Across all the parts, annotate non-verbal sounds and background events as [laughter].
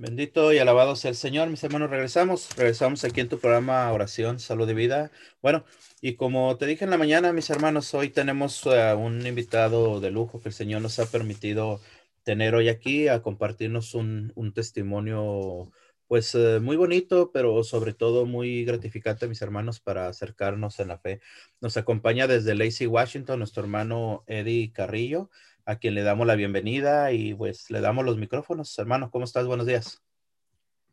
Bendito y alabado sea el Señor, mis hermanos. Regresamos, regresamos aquí en tu programa Oración, Salud y Vida. Bueno, y como te dije en la mañana, mis hermanos, hoy tenemos uh, un invitado de lujo que el Señor nos ha permitido tener hoy aquí a compartirnos un, un testimonio, pues uh, muy bonito, pero sobre todo muy gratificante, mis hermanos, para acercarnos en la fe. Nos acompaña desde Lacey, Washington, nuestro hermano Eddie Carrillo a quien le damos la bienvenida y pues le damos los micrófonos. Hermano, ¿cómo estás? Buenos días.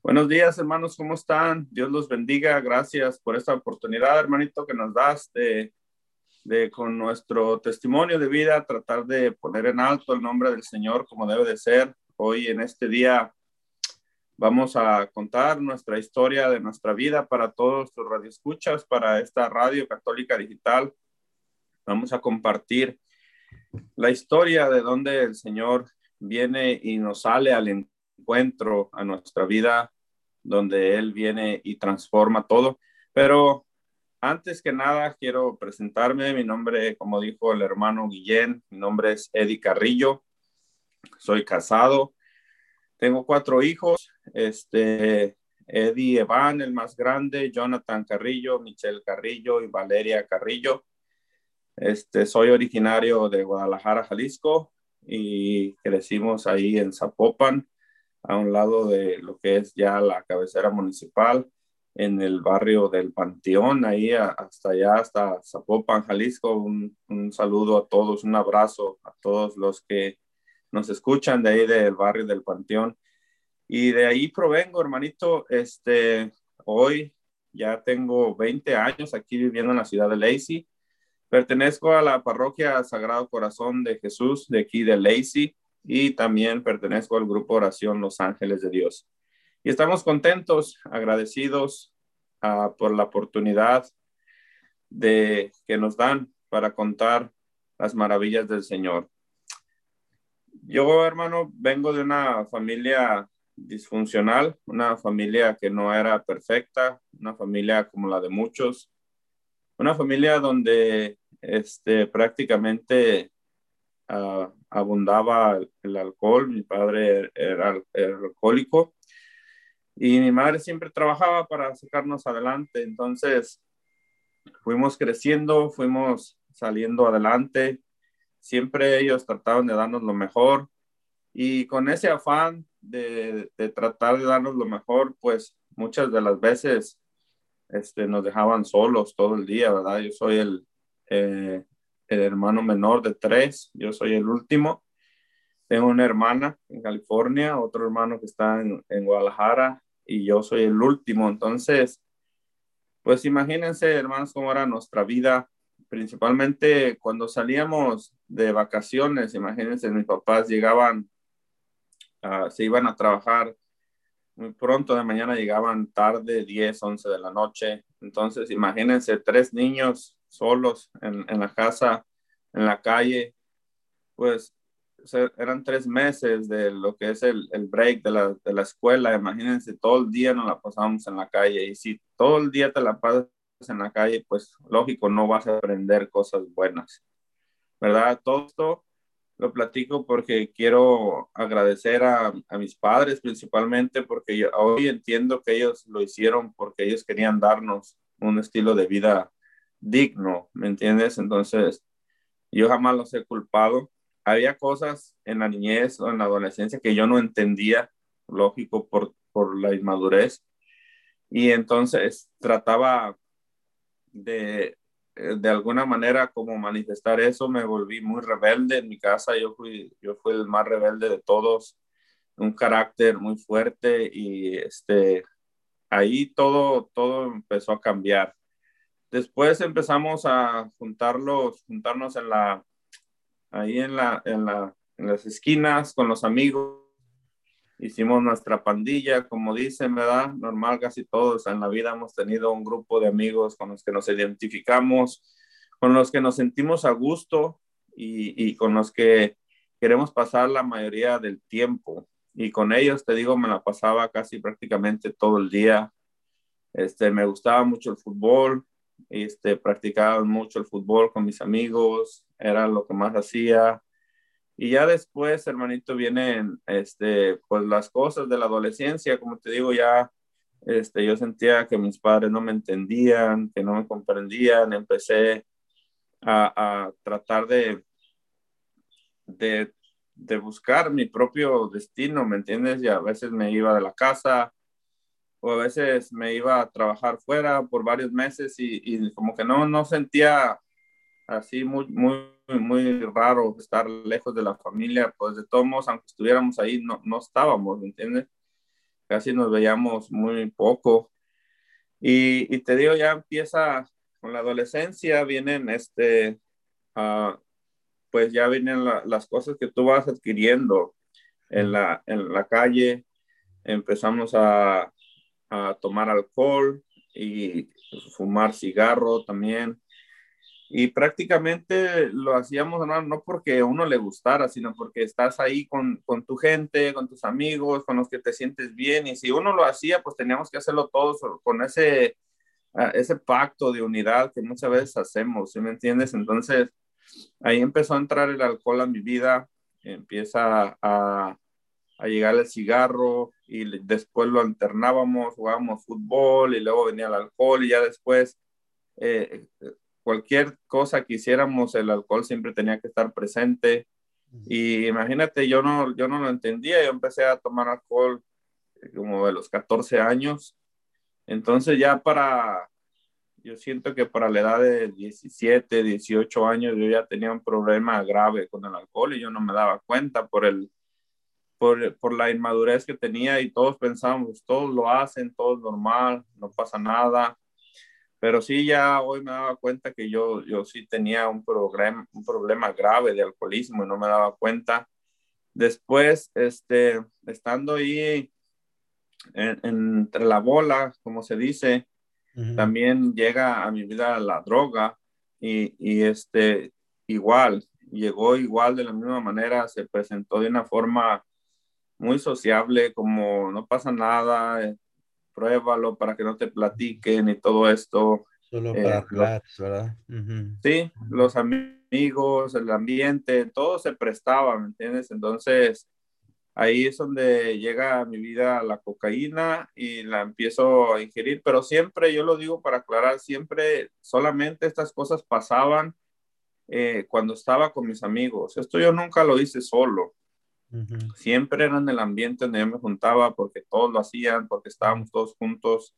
Buenos días, hermanos, ¿cómo están? Dios los bendiga. Gracias por esta oportunidad, hermanito, que nos das de, de con nuestro testimonio de vida tratar de poner en alto el nombre del Señor como debe de ser. Hoy en este día vamos a contar nuestra historia de nuestra vida para todos los radioescuchas, para esta radio católica digital. Vamos a compartir la historia de donde el Señor viene y nos sale al encuentro a nuestra vida, donde Él viene y transforma todo. Pero antes que nada, quiero presentarme. Mi nombre, como dijo el hermano Guillén, mi nombre es Eddie Carrillo. Soy casado. Tengo cuatro hijos. Este, Eddie Evan, el más grande, Jonathan Carrillo, Michelle Carrillo y Valeria Carrillo. Este, soy originario de Guadalajara, Jalisco, y crecimos ahí en Zapopan, a un lado de lo que es ya la cabecera municipal, en el barrio del Panteón, ahí hasta allá, hasta Zapopan, Jalisco. Un, saludo a todos, un abrazo a todos los que nos escuchan de ahí del barrio del Panteón. Y de ahí provengo, hermanito. Este, hoy ya tengo 20 años aquí viviendo en la ciudad de Lacey Pertenezco a la parroquia Sagrado Corazón de Jesús de aquí de Lacey y también pertenezco al grupo Oración Los Ángeles de Dios. Y estamos contentos, agradecidos uh, por la oportunidad de que nos dan para contar las maravillas del Señor. Yo, hermano, vengo de una familia disfuncional, una familia que no era perfecta, una familia como la de muchos, una familia donde este, prácticamente uh, abundaba el, alcohol, mi padre era, era, alcohólico y mi madre siempre trabajaba para sacarnos adelante, entonces fuimos creciendo, fuimos saliendo adelante, siempre ellos trataban de darnos lo mejor y con ese afán de, de tratar de darnos lo mejor, pues muchas de las veces este, nos dejaban solos todo el día, ¿verdad? Yo soy el, eh, el hermano menor de tres, yo soy el último. Tengo una hermana en California, otro hermano que está en, en Guadalajara y yo soy el último. Entonces, pues imagínense, hermanos, cómo era nuestra vida, principalmente cuando salíamos de vacaciones. Imagínense, mis papás llegaban, uh, se iban a trabajar muy pronto de mañana llegaban tarde, 10, 11 de la noche. Entonces, imagínense tres niños solos en, en la casa, en la calle. Pues eran tres meses de lo que es el, el break de la, de la, escuela. Imagínense, todo el día nos la pasamos en la calle. Y si todo el día te la pasas en la calle, pues lógico, no vas a aprender cosas buenas. ¿Verdad? Todo esto lo platico porque quiero agradecer a, a mis padres principalmente porque hoy entiendo que ellos lo hicieron porque ellos querían darnos un estilo de vida digno, ¿me entiendes? Entonces, yo jamás los he culpado. Había cosas en la niñez o en la adolescencia que yo no entendía, lógico, por, por la inmadurez. Y entonces trataba de, eh, de alguna manera como manifestar eso, me volví muy rebelde en mi casa, yo fui, yo fui el más rebelde de todos, un carácter muy fuerte y este, ahí todo, todo empezó a cambiar. Después empezamos a juntarlos, juntarnos en la, ahí en la, en la, en las esquinas con los amigos hicimos nuestra pandilla, como dicen, ¿verdad? Normal, casi todos en la vida hemos tenido un grupo de amigos con los que nos identificamos, con los que nos sentimos a gusto y, y con los que queremos pasar la mayoría del tiempo. Y con ellos, te digo, me la pasaba casi prácticamente todo el día. Este, me gustaba mucho el fútbol, este, practicaba mucho el fútbol con mis amigos, era lo que más hacía. Y ya después, hermanito, vienen este, pues las cosas de la adolescencia, como te digo, ya este, yo sentía que mis padres no me entendían, que no me comprendían, empecé a, a tratar de, de, de, buscar mi propio destino, ¿me entiendes? Y a veces me iba de la casa o a veces me iba a trabajar fuera por varios meses y, y como que no, no sentía así muy, muy, muy raro estar lejos de la familia, pues de todos modos, aunque estuviéramos ahí, no, no estábamos, ¿me entiendes? Casi nos veíamos muy poco. Y, y te digo, ya empieza con la adolescencia, vienen este, uh, pues ya vienen la, las cosas que tú vas adquiriendo en la, en la calle. Empezamos a, a tomar alcohol y fumar cigarro también y prácticamente lo hacíamos no, no porque a uno le gustara, sino porque estás ahí con, con, tu gente, con tus amigos, con los que te sientes bien. Y si uno lo hacía, pues teníamos que hacerlo todos con ese, ese pacto de unidad que muchas veces hacemos, ¿sí me entiendes? Entonces, ahí empezó a entrar el alcohol a mi vida, empieza a, a llegar el cigarro y después lo alternábamos, jugábamos fútbol y luego venía el alcohol y ya después... Eh, cualquier cosa que hiciéramos, el alcohol siempre tenía que estar presente. Y imagínate, yo no, yo no lo entendía, yo empecé a tomar alcohol eh, como de los 14 años. Entonces ya para, yo siento que para la edad de 17, 18 años yo ya tenía un problema grave con el alcohol y yo no me daba cuenta por el, por, por la inmadurez que tenía y todos pensábamos, todos lo hacen, todo es normal, no pasa nada. Pero sí, ya hoy me daba cuenta que yo, yo sí tenía un, problema, un problema grave de alcoholismo y no me daba cuenta. Después, este, estando ahí entre la bola, como se dice, también llega a mi vida la droga y, y, este, igual, llegó igual de la misma manera, se presentó de una forma muy sociable, como no pasa nada, pruébalo para que no te platiquen y todo esto. Solo eh, para hablar, ¿verdad? Sí, los amigos, el ambiente, todo se prestaba, ¿me entiendes? Entonces, ahí es donde llega a mi vida la cocaína y la empiezo a ingerir, pero siempre, yo lo digo para aclarar, siempre solamente estas cosas pasaban eh, cuando estaba con mis amigos. Esto yo nunca lo hice solo. Siempre era en el ambiente donde yo me juntaba porque todos lo hacían, porque estábamos todos juntos.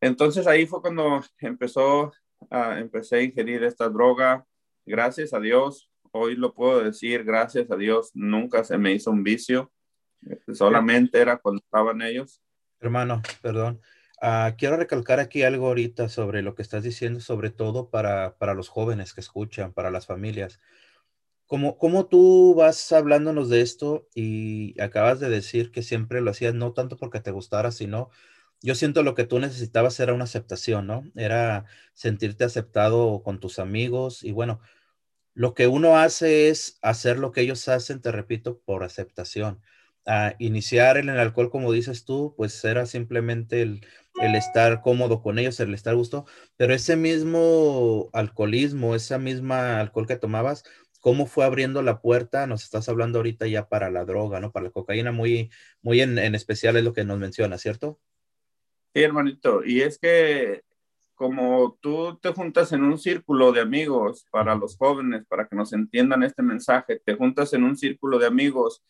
Entonces ahí fue cuando empezó, a, empecé a ingerir esta droga. Gracias a Dios, hoy lo puedo decir, gracias a Dios, nunca se me hizo un vicio. Solamente era cuando estaban ellos. Hermano, perdón. Uh, quiero recalcar aquí algo ahorita sobre lo que estás diciendo, sobre todo para, para los jóvenes que escuchan, para las familias. Como, tú vas hablándonos de esto y acabas de decir que siempre lo hacías no tanto porque te gustara, sino yo siento lo que tú necesitabas era una aceptación, ¿no? Era sentirte aceptado con tus amigos y bueno, lo que uno hace es hacer lo que ellos hacen, te repito, por aceptación. A iniciar en el alcohol, como dices tú, pues era simplemente el, el estar cómodo con ellos, el estar gusto, pero ese mismo alcoholismo, esa misma alcohol que tomabas, cómo fue abriendo la puerta, nos estás hablando ahorita ya para la droga, ¿no? Para la cocaína, muy, muy en, en especial es lo que nos menciona, ¿cierto? Sí, hermanito, y es que como tú te juntas en un círculo de amigos para los jóvenes, para que nos entiendan este mensaje, te juntas en un círculo de amigos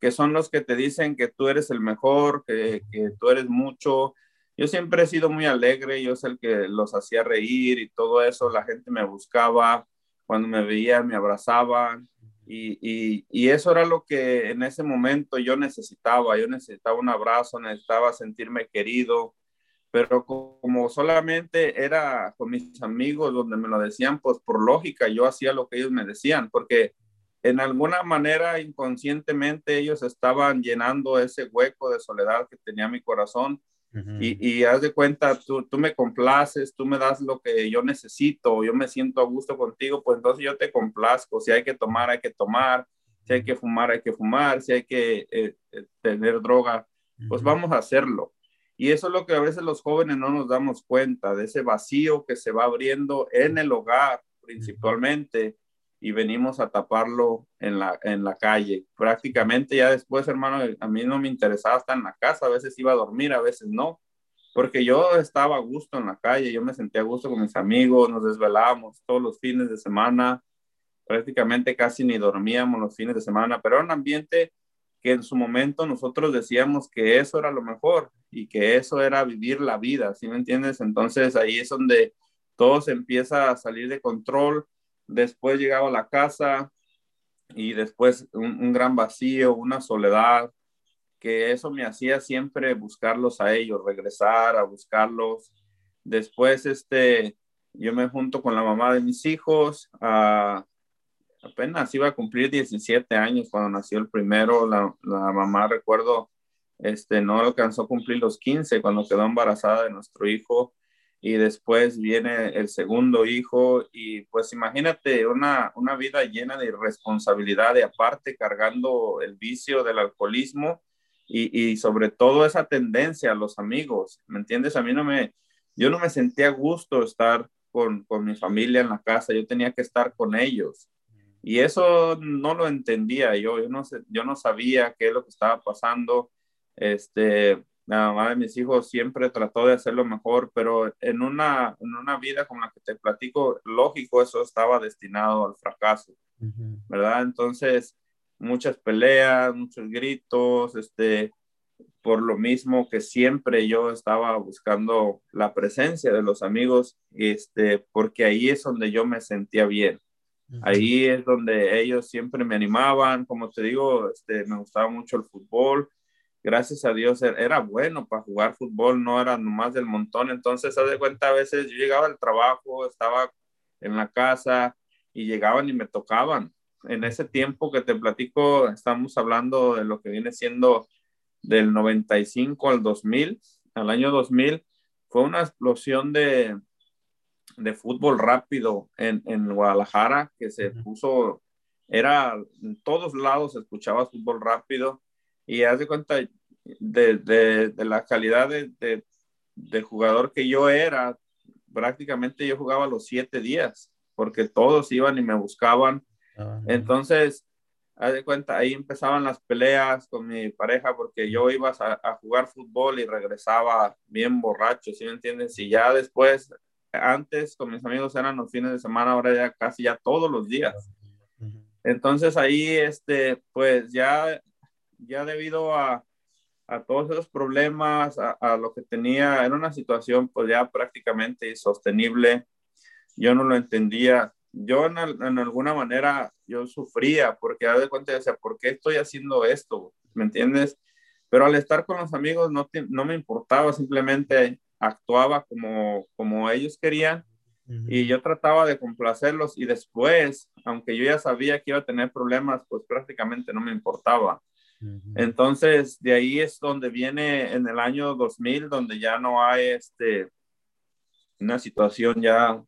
que son los que te dicen que tú eres el mejor, que, que tú eres mucho. Yo siempre he sido muy alegre, yo soy el que los hacía reír y todo eso, la gente me buscaba, cuando me veían, me abrazaban. Y, y, y, eso era lo que en ese momento yo necesitaba. Yo necesitaba un abrazo, necesitaba sentirme querido. Pero como solamente era con mis amigos donde me lo decían, pues por lógica yo hacía lo que ellos me decían, porque en alguna manera inconscientemente ellos estaban llenando ese hueco de soledad que tenía mi corazón y, y, haz de cuenta, tú, tú, me complaces, tú me das lo que yo necesito, yo me siento a gusto contigo, pues entonces yo te complazco. Si hay que tomar, hay que tomar. Si hay que fumar, hay que fumar. Si hay que eh, eh, tener droga, pues vamos a hacerlo. Y eso es lo que a veces los jóvenes no nos damos cuenta, de ese vacío que se va abriendo en el hogar principalmente. Y venimos a taparlo en la, en la calle. Prácticamente ya después, hermano, a mí no me interesaba estar en la casa, a veces iba a dormir, a veces no, porque yo estaba a gusto en la calle, yo me sentía a gusto con mis amigos, nos desvelábamos todos los fines de semana, prácticamente casi ni dormíamos los fines de semana, pero era un ambiente que en su momento nosotros decíamos que eso era lo mejor y que eso era vivir la vida, ¿sí me entiendes? Entonces ahí es donde todo se empieza a salir de control Después llegaba a la casa y después un, gran vacío, una soledad, que eso me hacía siempre buscarlos a ellos, regresar a buscarlos. Después, este, yo me junto con la mamá de mis hijos, apenas iba a cumplir 17 años cuando nació el primero, la, la, mamá recuerdo, este, no alcanzó a cumplir los 15 cuando quedó embarazada de nuestro hijo y después viene el segundo hijo y pues imagínate una, una vida llena de irresponsabilidad y aparte cargando el vicio del alcoholismo y, y, sobre todo esa tendencia a los amigos, ¿me entiendes? A mí no me, yo no me sentía gusto estar con, con mi familia en la casa, yo tenía que estar con ellos. Y eso no lo entendía yo, yo no, sé, yo no sabía qué es lo que estaba pasando. Este, la mamá de mis hijos siempre trató de hacerlo mejor, pero en una, en una vida como la que te platico, lógico, eso estaba destinado al fracaso, ¿verdad? Entonces, muchas peleas, muchos gritos, este, por lo mismo que siempre yo estaba buscando la presencia de los amigos, este, porque ahí es donde yo me sentía bien. Ahí es donde ellos siempre me animaban, como te digo, este, me gustaba mucho el fútbol, gracias a Dios er, era bueno para jugar fútbol, no era nomás del montón. Entonces, haz de cuenta, a veces yo llegaba al trabajo, estaba en la casa y llegaban y me tocaban. En ese tiempo que te platico, estamos hablando de lo que viene siendo del 95 al 2000, al año 2000, fue una explosión de, de fútbol rápido en, en Guadalajara que se puso, era en todos lados escuchaba fútbol rápido y haz de cuenta de, de, de la calidad de, de, jugador que yo era, prácticamente yo jugaba los siete días, porque todos iban y me buscaban. Entonces, haz de cuenta, ahí empezaban las peleas con mi pareja, porque yo iba a, a jugar fútbol y regresaba bien borracho, ¿sí me entiendes? Y ya después, antes con mis amigos eran los fines de semana, ahora ya casi ya todos los días. Entonces ahí, este, pues ya ya debido a, a todos esos problemas, a, a, lo que tenía, era una situación pues ya prácticamente insostenible. Yo no lo entendía. Yo en, en alguna manera, yo sufría porque a de cuenta decía, ¿por qué estoy haciendo esto? ¿Me entiendes? Pero al estar con los amigos no, te, no me importaba, simplemente actuaba como, como ellos querían y yo trataba de complacerlos y después, aunque yo ya sabía que iba a tener problemas, pues prácticamente no me importaba. Entonces, de ahí es donde viene en el año 2000, donde ya no hay este, una situación ya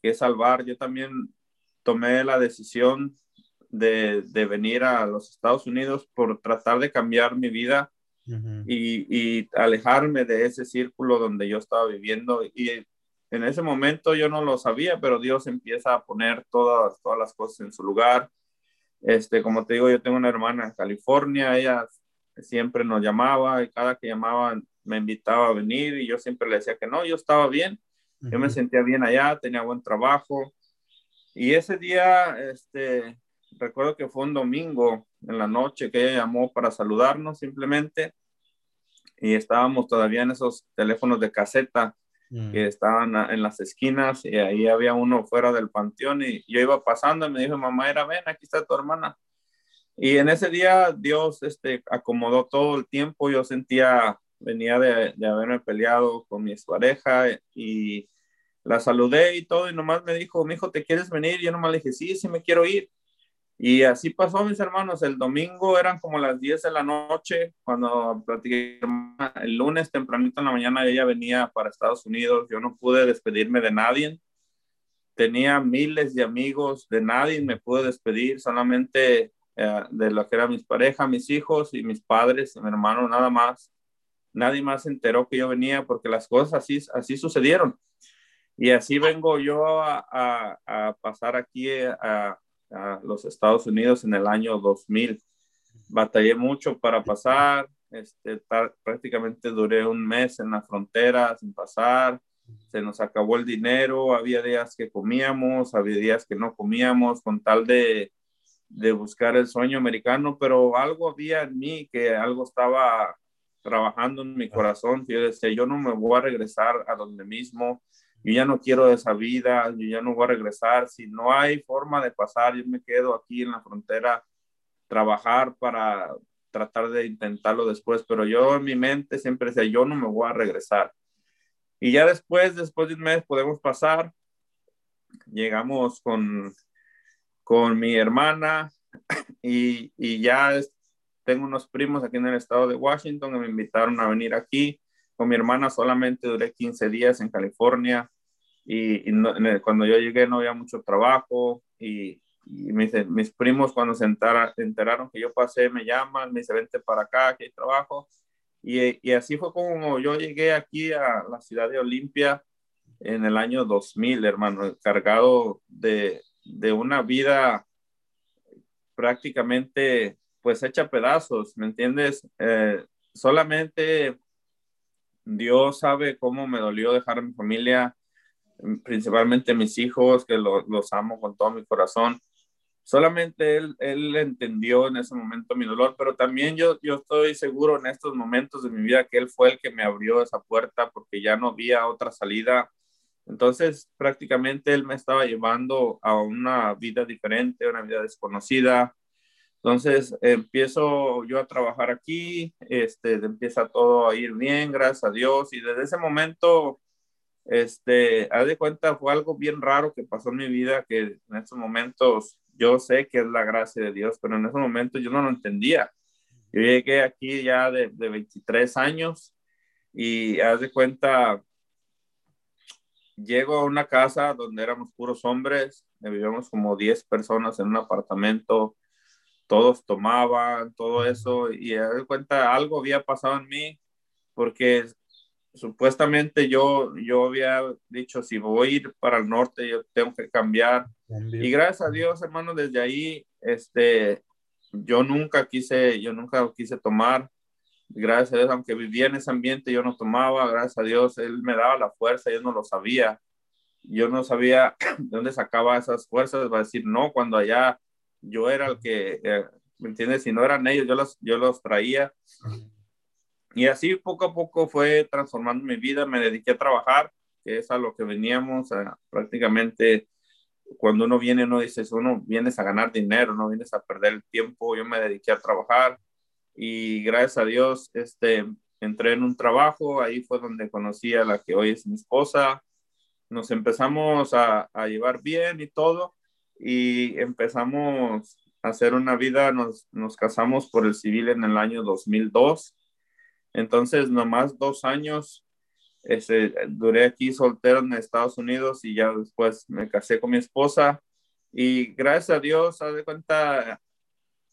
que salvar. Yo también tomé la decisión de, de venir a los Estados Unidos por tratar de cambiar mi vida y, y, alejarme de ese círculo donde yo estaba viviendo. Y en ese momento yo no lo sabía, pero Dios empieza a poner todas, todas las cosas en su lugar este, como te digo, yo tengo una hermana en California, ella siempre nos llamaba y cada que llamaba me invitaba a venir y yo siempre le decía que no, yo estaba bien, yo me sentía bien allá, tenía buen trabajo. Y ese día, este, recuerdo que fue un domingo en la noche que ella llamó para saludarnos simplemente y estábamos todavía en esos teléfonos de caseta que estaban en las esquinas y ahí había uno fuera del panteón y yo iba pasando y me dijo, mamá, era, ven, aquí está tu hermana. Y en ese día Dios este, acomodó todo el tiempo, yo sentía, venía de, de haberme peleado con mi pareja y la saludé y todo y nomás me dijo, mi hijo, ¿te quieres venir? Y yo nomás le dije, sí, sí me quiero ir. Y así pasó, mis hermanos. El domingo eran como las 10 de la noche, cuando platiqué. El lunes tempranito en la mañana ella venía para Estados Unidos. Yo no pude despedirme de nadie. Tenía miles de amigos, de nadie me pude despedir, solamente eh, de lo que eran mis parejas, mis hijos y mis padres, mi hermano, nada más. Nadie más se enteró que yo venía porque las cosas así, así sucedieron. Y así vengo yo a, a, a pasar aquí a, a los Estados Unidos en el año 2000. Batallé mucho para pasar, este, prácticamente duré un mes en la frontera sin pasar, se nos acabó el dinero, había días que comíamos, había días que no comíamos con tal de, de buscar el sueño americano, pero algo había en mí que algo estaba trabajando en mi corazón, yo decía, yo no me voy a regresar a donde mismo, yo ya no quiero esa vida, yo ya no voy a regresar, si no hay forma de pasar, yo me quedo aquí en la frontera, trabajar para tratar de intentarlo después, pero yo en mi mente siempre decía, yo no me voy a regresar. Y ya después, después de un mes, podemos pasar, llegamos con, con mi hermana y, y ya tengo unos primos aquí en el estado de Washington que me invitaron a venir aquí. Con mi hermana solamente duré 15 días en California y, cuando yo llegué no había mucho trabajo y, mis, mis, primos cuando se enteraron que yo pasé me llaman, me dicen vente para acá, que hay trabajo. Y, y, así fue como yo llegué aquí a la ciudad de Olimpia en el año 2000, hermano, cargado de, de una vida prácticamente pues hecha pedazos, ¿me entiendes? Eh, solamente Dios sabe cómo me dolió dejar a mi familia, principalmente mis hijos, que los amo con todo mi corazón. Solamente él, él entendió en ese momento mi dolor, pero también yo, yo estoy seguro en estos momentos de mi vida que Él fue el que me abrió esa puerta porque ya no había otra salida. Entonces, prácticamente Él me estaba llevando a una vida diferente, una vida desconocida, entonces empiezo yo a trabajar aquí, este, empieza todo a ir bien, gracias a Dios, y desde ese momento, este, haz de cuenta, fue algo bien raro que pasó en mi vida, que en estos momentos yo sé que es la gracia de Dios, pero en esos momentos yo no lo entendía. Yo llegué aquí ya de, de 23 años y haz de cuenta, llego a una casa donde éramos puros hombres, vivíamos como 10 personas en un apartamento, todos tomaban, todo eso, y a de cuenta algo había pasado en mí, porque supuestamente yo, yo había dicho, si voy a ir para el norte, yo tengo que cambiar. Y gracias a Dios, hermano, desde ahí, este, yo nunca quise, yo nunca quise tomar. Gracias a Dios, aunque vivía en ese ambiente, yo no tomaba. Gracias a Dios, Él me daba la fuerza, yo no lo sabía. Yo no sabía [clears throat] de dónde sacaba esas fuerzas para decir no cuando allá yo era el que, eh, ¿me entiendes? Si no eran ellos, yo los, yo los traía. Y así poco a poco fue transformando mi vida, me dediqué a trabajar, que es a lo que veníamos, prácticamente cuando uno viene, uno dice, uno vienes a ganar dinero, no vienes a perder el tiempo, yo me dediqué a trabajar y gracias a Dios, este, entré en un trabajo, ahí fue donde conocí a la que hoy es mi esposa, nos empezamos a, a llevar bien y todo, y empezamos a hacer una vida, nos, nos casamos por el civil en el año 2002. Entonces, nomás dos años este, duré aquí soltero en Estados Unidos y ya después me casé con mi esposa. Y gracias a Dios, haz de cuenta,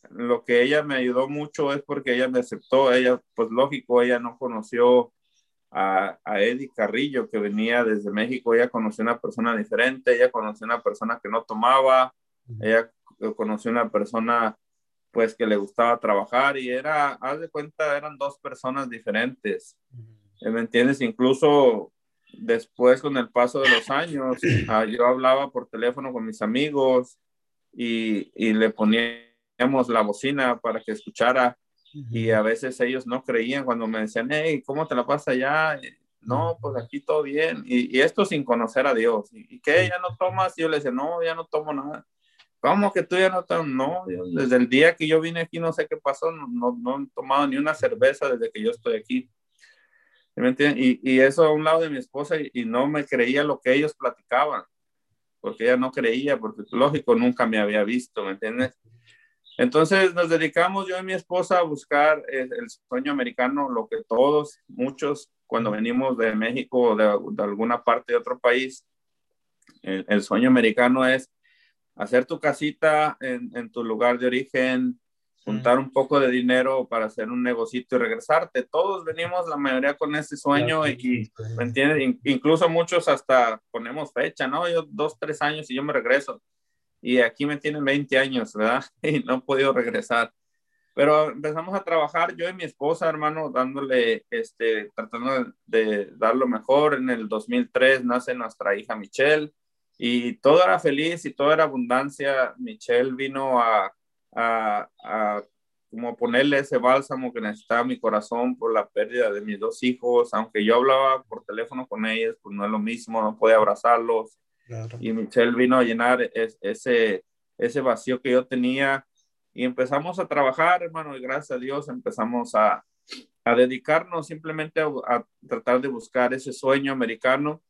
lo que ella me ayudó mucho es porque ella me aceptó. Ella, pues lógico, ella no conoció a, a, Eddie Carrillo, que venía desde México. Ella conoció una persona diferente, ella conoció una persona que no tomaba, ella conoció una persona pues que le gustaba trabajar y era, haz de cuenta, eran dos personas diferentes. ¿Me entiendes? Incluso después con el paso de los años, [coughs] ah, yo hablaba por teléfono con mis amigos y, y le poníamos la bocina para que escuchara y a veces ellos no creían cuando me decían, hey, ¿cómo te la pasa allá? No, pues aquí todo bien. Y, esto sin conocer a Dios. ¿Y, qué? ¿Ya no tomas? Y yo le decía, no, ya no tomo nada. ¿Cómo que tú ya no tomas? No, desde el día que yo vine aquí no sé qué pasó, no, no, he tomado ni una cerveza desde que yo estoy aquí. ¿Me y, y, eso a un lado de mi esposa y, y, no me creía lo que ellos platicaban, porque ella no creía, porque lógico, nunca me había visto, ¿me entiendes? Entonces nos dedicamos yo y mi esposa a buscar el, sueño americano, lo que todos, muchos, cuando venimos de México o de, alguna parte de otro país, el, sueño americano es hacer tu casita en, tu lugar de origen, juntar un poco de dinero para hacer un negocito y regresarte. Todos venimos, la mayoría con ese sueño y, ¿me entiendes? Incluso muchos hasta ponemos fecha, ¿no? Yo dos, tres años y yo me regreso. y aquí me tienen 20 años, ¿verdad? [laughs] Y no he podido regresar. Pero empezamos a trabajar yo y mi esposa, hermano, dándole, este, tratando de dar lo mejor. En el 2003 nace nuestra hija Michelle y todo era feliz y todo era abundancia. Michelle vino a, a, a como ponerle ese bálsamo que necesitaba mi corazón por la pérdida de mis dos hijos. Aunque yo hablaba por teléfono con ellos, pues no es lo mismo, no podía abrazarlos. Y Michelle vino a llenar ese, ese vacío que yo tenía y empezamos a trabajar, hermano, y gracias a Dios empezamos a, a dedicarnos simplemente a, tratar de buscar ese sueño americano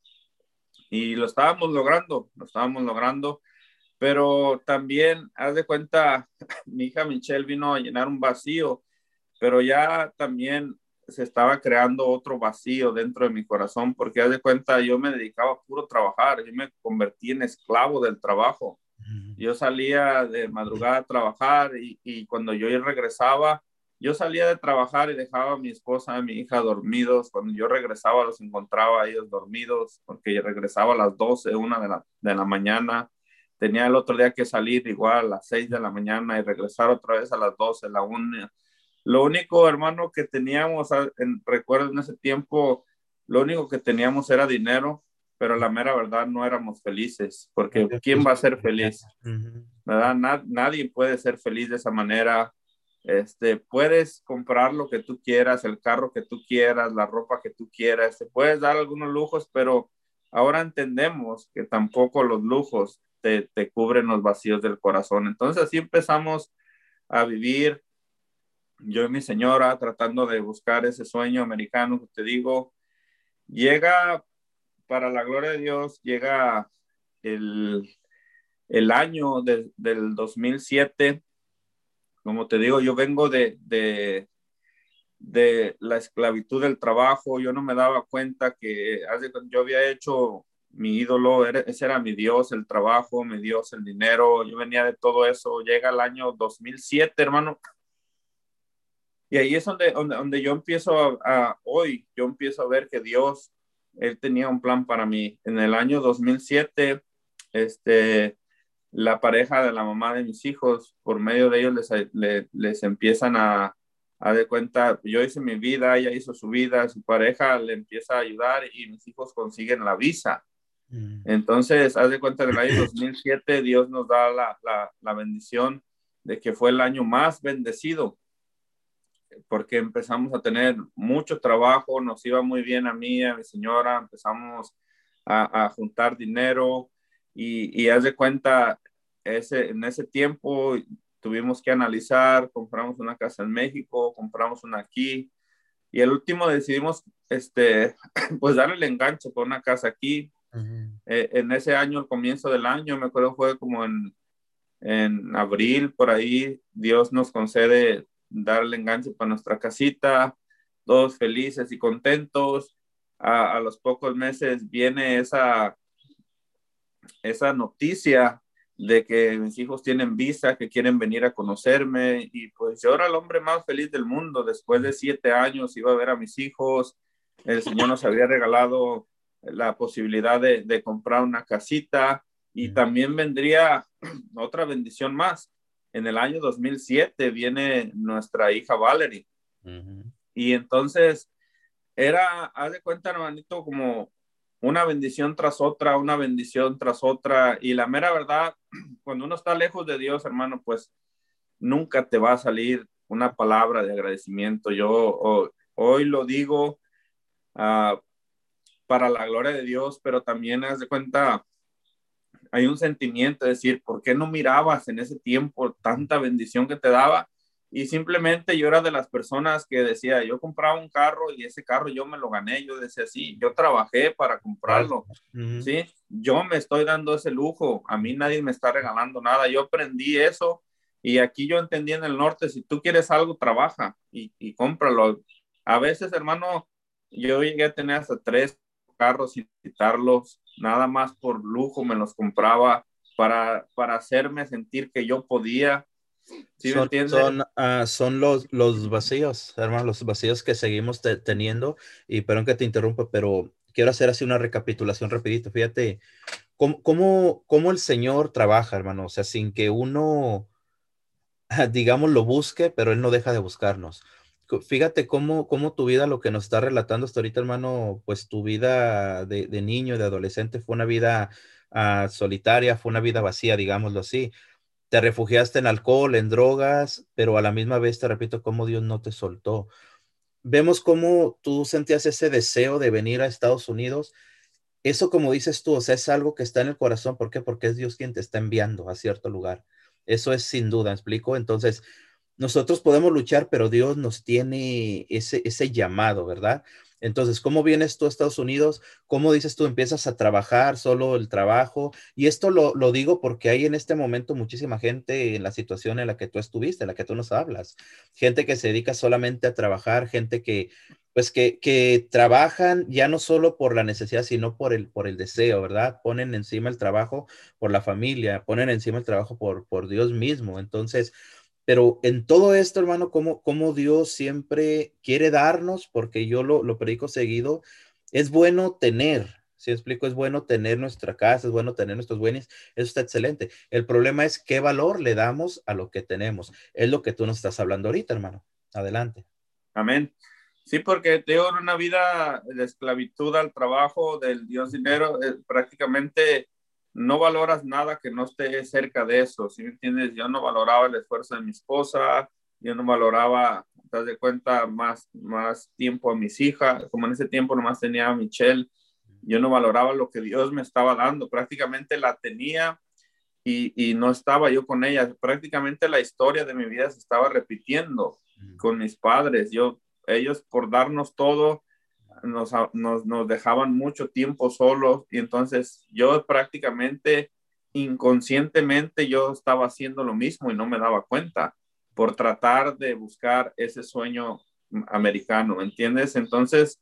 y lo estábamos logrando, lo estábamos logrando, pero también, haz de cuenta, [laughs] mi hija Michelle vino a llenar un vacío, pero ya también se estaba creando otro vacío dentro de mi corazón, porque haz de cuenta, yo me dedicaba a puro trabajar, yo me convertí en esclavo del trabajo. Yo salía de madrugada a trabajar y, y, cuando yo regresaba, yo salía de trabajar y dejaba a mi esposa y a mi hija dormidos. Cuando yo regresaba, los encontraba a ellos dormidos, porque yo regresaba a las 12, una de la, de la mañana. Tenía el otro día que salir igual a las 6 de la mañana y regresar otra vez a las 12, la 1 lo único, hermano, que teníamos, ah, en, recuerdo en ese tiempo, lo único que teníamos era dinero, pero la mera verdad no éramos felices, porque ¿quién va a ser feliz? ¿Verdad? nadie puede ser feliz de esa manera. Este, puedes comprar lo que tú quieras, el carro que tú quieras, la ropa que tú quieras, te puedes dar algunos lujos, pero ahora entendemos que tampoco los lujos te, te cubren los vacíos del corazón. Entonces así empezamos a vivir yo y mi señora tratando de buscar ese sueño americano que te digo, llega, para la gloria de Dios, llega el, el año del 2007. Como te digo, yo vengo de, de, de, la esclavitud del trabajo. Yo no me daba cuenta que yo había hecho mi ídolo, ese era mi Dios, el trabajo, mi Dios, el dinero. Yo venía de todo eso. Llega el año 2007, hermano y ahí es donde, donde, yo empiezo a, hoy, yo empiezo a ver que Dios, Él tenía un plan para mí. En el año 2007, este, la pareja de la mamá de mis hijos, por medio de ellos les, les, empiezan a, a de cuenta, yo hice mi vida, ella hizo su vida, su pareja le empieza a ayudar y mis hijos consiguen la visa. Mm. Entonces, haz de cuenta que en el año [coughs] 2007 Dios nos da la, la, la bendición de que fue el año más bendecido porque empezamos a tener mucho trabajo, nos iba muy bien a mí, a mi señora, empezamos a, juntar dinero y, y haz de cuenta, ese, en ese tiempo tuvimos que analizar, compramos una casa en México, compramos una aquí y el último decidimos, este, [clears throat] pues darle el enganche con una casa aquí. Eh, en ese año, el comienzo del año, me acuerdo fue como en, en abril, por ahí, Dios nos concede darle enganche para nuestra casita, todos felices y contentos. A, los pocos meses viene esa, esa noticia de que mis hijos tienen visa, que quieren venir a conocerme y pues yo era el hombre más feliz del mundo. Después de siete años iba a ver a mis hijos, el Señor nos había regalado la posibilidad de, de comprar una casita y también vendría [clears throat] otra bendición más en el año 2007 viene nuestra hija Valerie. Y entonces era, haz de cuenta, hermanito, como una bendición tras otra, una bendición tras otra. Y la mera verdad, [clears throat] cuando uno está lejos de Dios, hermano, pues nunca te va a salir una palabra de agradecimiento. Yo hoy lo digo ah, para la gloria de Dios, pero también haz de cuenta, hay un sentimiento de decir, ¿por qué no mirabas en ese tiempo tanta bendición que te daba? Y simplemente yo era de las personas que decía, yo compraba un carro y ese carro yo me lo gané, yo decía, sí, yo trabajé para comprarlo, ¿sí? Yo me estoy dando ese lujo, a mí nadie me está regalando nada, yo aprendí eso y aquí yo entendí en el norte, si tú quieres algo, trabaja y, y cómpralo. A veces, hermano, yo llegué a tener hasta tres carros y quitarlos nada más por lujo me los compraba para, para hacerme sentir que yo podía. ¿Sí son, son, ah, son, los, los vacíos, hermano, los vacíos que seguimos teniendo. Y perdón que te interrumpa, pero quiero hacer así una recapitulación rapidito. Fíjate, ¿cómo, cómo, cómo el Señor trabaja, hermano? O sea, sin que uno, [laughs] digamos, lo busque, pero Él no deja de buscarnos. Fíjate cómo, cómo tu vida, lo que nos está relatando hasta ahorita, hermano, pues tu vida de, de niño, de adolescente, fue una vida uh, solitaria, fue una vida vacía, digámoslo así. Te refugiaste en alcohol, en drogas, pero a la misma vez te repito cómo Dios no te soltó. Vemos cómo tú sentías ese deseo de venir a Estados Unidos. Eso, como dices tú, o es algo que está en el corazón. ¿Por qué? Porque es Dios quien te está enviando a cierto lugar. Eso es sin duda, explico? Entonces, nosotros podemos luchar, pero Dios nos tiene ese, ese llamado, ¿verdad? Entonces, ¿cómo vienes tú a Estados Unidos? ¿Cómo dices tú empiezas a trabajar solo el trabajo? Y esto lo, lo, digo porque hay en este momento muchísima gente en la situación en la que tú estuviste, en la que tú nos hablas. Gente que se dedica solamente a trabajar, gente que, pues, que, que trabajan ya no solo por la necesidad, sino por el, por el deseo, ¿verdad? Ponen encima el trabajo por la familia, ponen encima el trabajo por, por Dios mismo. Entonces, pero en todo esto, hermano, como, como Dios siempre quiere darnos, porque yo lo, lo predico seguido, es bueno tener, si explico, es bueno tener nuestra casa, es bueno tener nuestros bienes, eso está excelente. El problema es qué valor le damos a lo que tenemos. Es lo que tú nos estás hablando ahorita, hermano. Adelante. Amén. Sí, porque tengo una vida de esclavitud al trabajo del Dios dinero, eh, prácticamente no valoras nada que no esté cerca de eso, ¿sí me entiendes? Yo no valoraba el esfuerzo de mi esposa, yo no valoraba, te das de cuenta, más, más tiempo a mis hijas, como en ese tiempo nomás tenía a Michelle, yo no valoraba lo que Dios me estaba dando, prácticamente la tenía y, y no estaba yo con ella, prácticamente la historia de mi vida se estaba repitiendo con mis padres, yo, ellos por darnos todo, nos, nos, dejaban mucho tiempo solos y entonces yo prácticamente inconscientemente yo estaba haciendo lo mismo y no me daba cuenta por tratar de buscar ese sueño americano, ¿entiendes? Entonces,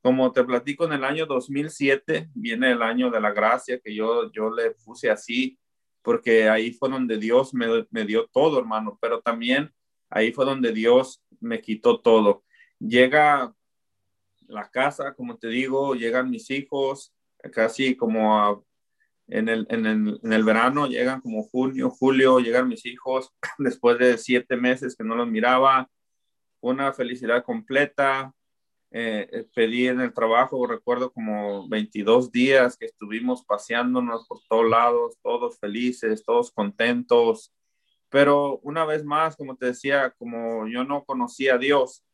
como te platico, en el año 2007 viene el año de la gracia que yo, yo le puse así, porque ahí fue donde Dios me, me dio todo, hermano, pero también ahí fue donde Dios me quitó todo. Llega la casa, como te digo, llegan mis hijos, casi como en, el, en, el, en, el, verano, llegan como junio, julio, llegan mis hijos, [clears throat] después de siete meses que no los miraba, una felicidad completa. Eh, eh pedí en el trabajo, recuerdo como 22 días que estuvimos paseándonos por todos lados, todos felices, todos contentos. Pero una vez más, como te decía, como yo no conocía a Dios,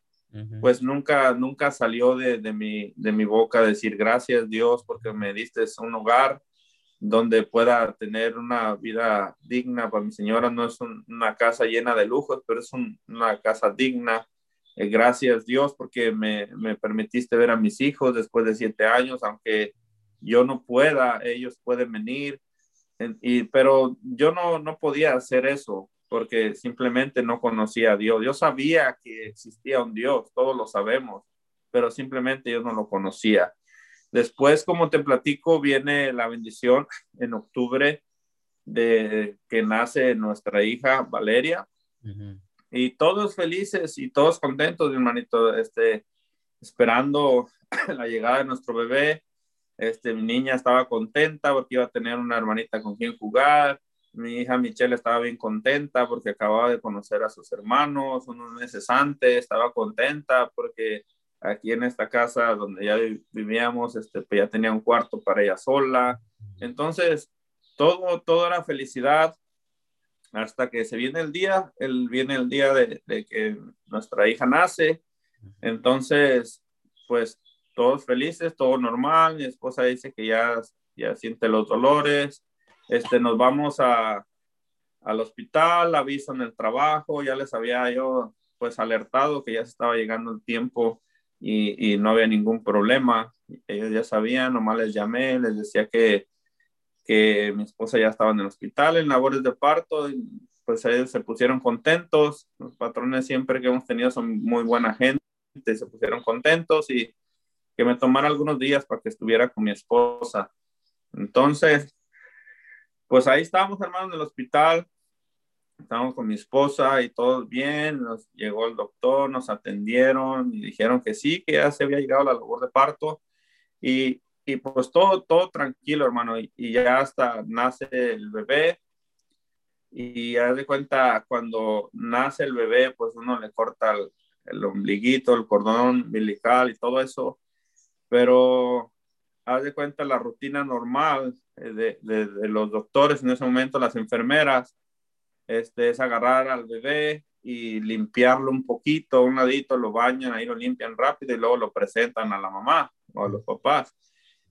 pues nunca, nunca salió de, mi, de mi boca decir gracias Dios porque me diste un hogar donde pueda tener una vida digna para mi señora. No es una casa llena de lujos, pero es una casa digna. Eh, gracias Dios porque me, me, permitiste ver a mis hijos después de siete años, aunque yo no pueda, ellos pueden venir. y, pero yo no, no podía hacer eso porque simplemente no conocía a Dios. Yo sabía que existía un Dios, todos lo sabemos, pero simplemente yo no lo conocía. Después, como te platico, viene la bendición en octubre de que nace nuestra hija Valeria. Y todos felices y todos contentos, hermanito, este, esperando [clears throat] la llegada de nuestro bebé. Este, mi niña estaba contenta porque iba a tener una hermanita con quien jugar mi hija Michelle estaba bien contenta porque acababa de conocer a sus hermanos unos meses antes, estaba contenta porque aquí en esta casa donde ya vivíamos, este, pues ya tenía un cuarto para ella sola. Entonces, todo, todo era felicidad hasta que se viene el día, el, viene el día de, de que nuestra hija nace. Entonces, pues todos felices, todo normal. Mi esposa dice que ya, ya siente los dolores este, nos vamos a, al hospital, avisan el trabajo, ya les había yo pues alertado que ya se estaba llegando el tiempo y, y, no había ningún problema. Ellos ya sabían, nomás les llamé, les decía que, que mi esposa ya estaba en el hospital en labores de parto, y pues ellos se pusieron contentos. Los patrones siempre que hemos tenido son muy buena gente, se pusieron contentos y que me tomara algunos días para que estuviera con mi esposa. Entonces, pues ahí estábamos, hermano, en el hospital. Estábamos con mi esposa y todo bien. Nos llegó el doctor, nos atendieron y dijeron que sí, que ya se había llegado la labor de parto. Y, y pues todo, todo tranquilo, hermano, y, ya hasta nace el bebé. Y haz de cuenta, cuando nace el bebé, pues uno le corta el, el ombliguito, el cordón umbilical y todo eso. Pero haz de cuenta la rutina normal eh, de, de, de, los doctores en ese momento, las enfermeras, este, es agarrar al bebé y limpiarlo un poquito, un ladito, lo bañan, ahí lo limpian rápido y luego lo presentan a la mamá o a los papás.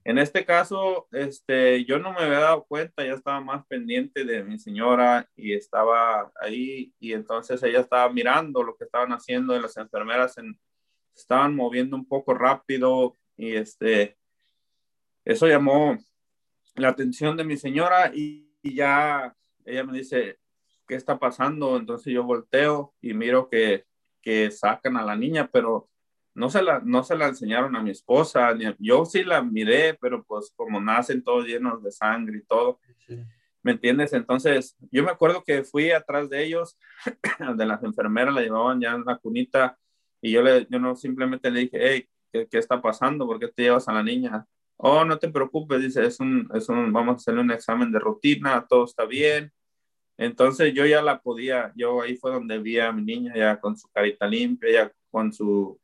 En este caso, este, yo no me había dado cuenta, ya estaba más pendiente de mi señora y estaba ahí y entonces ella estaba mirando lo que estaban haciendo y las enfermeras en, estaban moviendo un poco rápido y este, eso llamó la atención de mi señora y, y ya ella me dice, ¿qué está pasando? Entonces yo volteo y miro que, que sacan a la niña, pero no se la, no se la enseñaron a mi esposa, ni yo sí la miré, pero pues como nacen todos llenos de sangre y todo, ¿me entiendes? Entonces yo me acuerdo que fui atrás de ellos, [clears throat] de las enfermeras la llevaban ya en la cunita y yo, le, yo no simplemente le dije, hey, ¿qué, ¿qué, está pasando? ¿Por qué te llevas a la niña? Oh, no te preocupes, dice, es un, es un, vamos a hacerle un examen de rutina, todo está bien. Entonces yo ya la podía, yo ahí fue donde vi a mi niña ya con su carita limpia, ya con su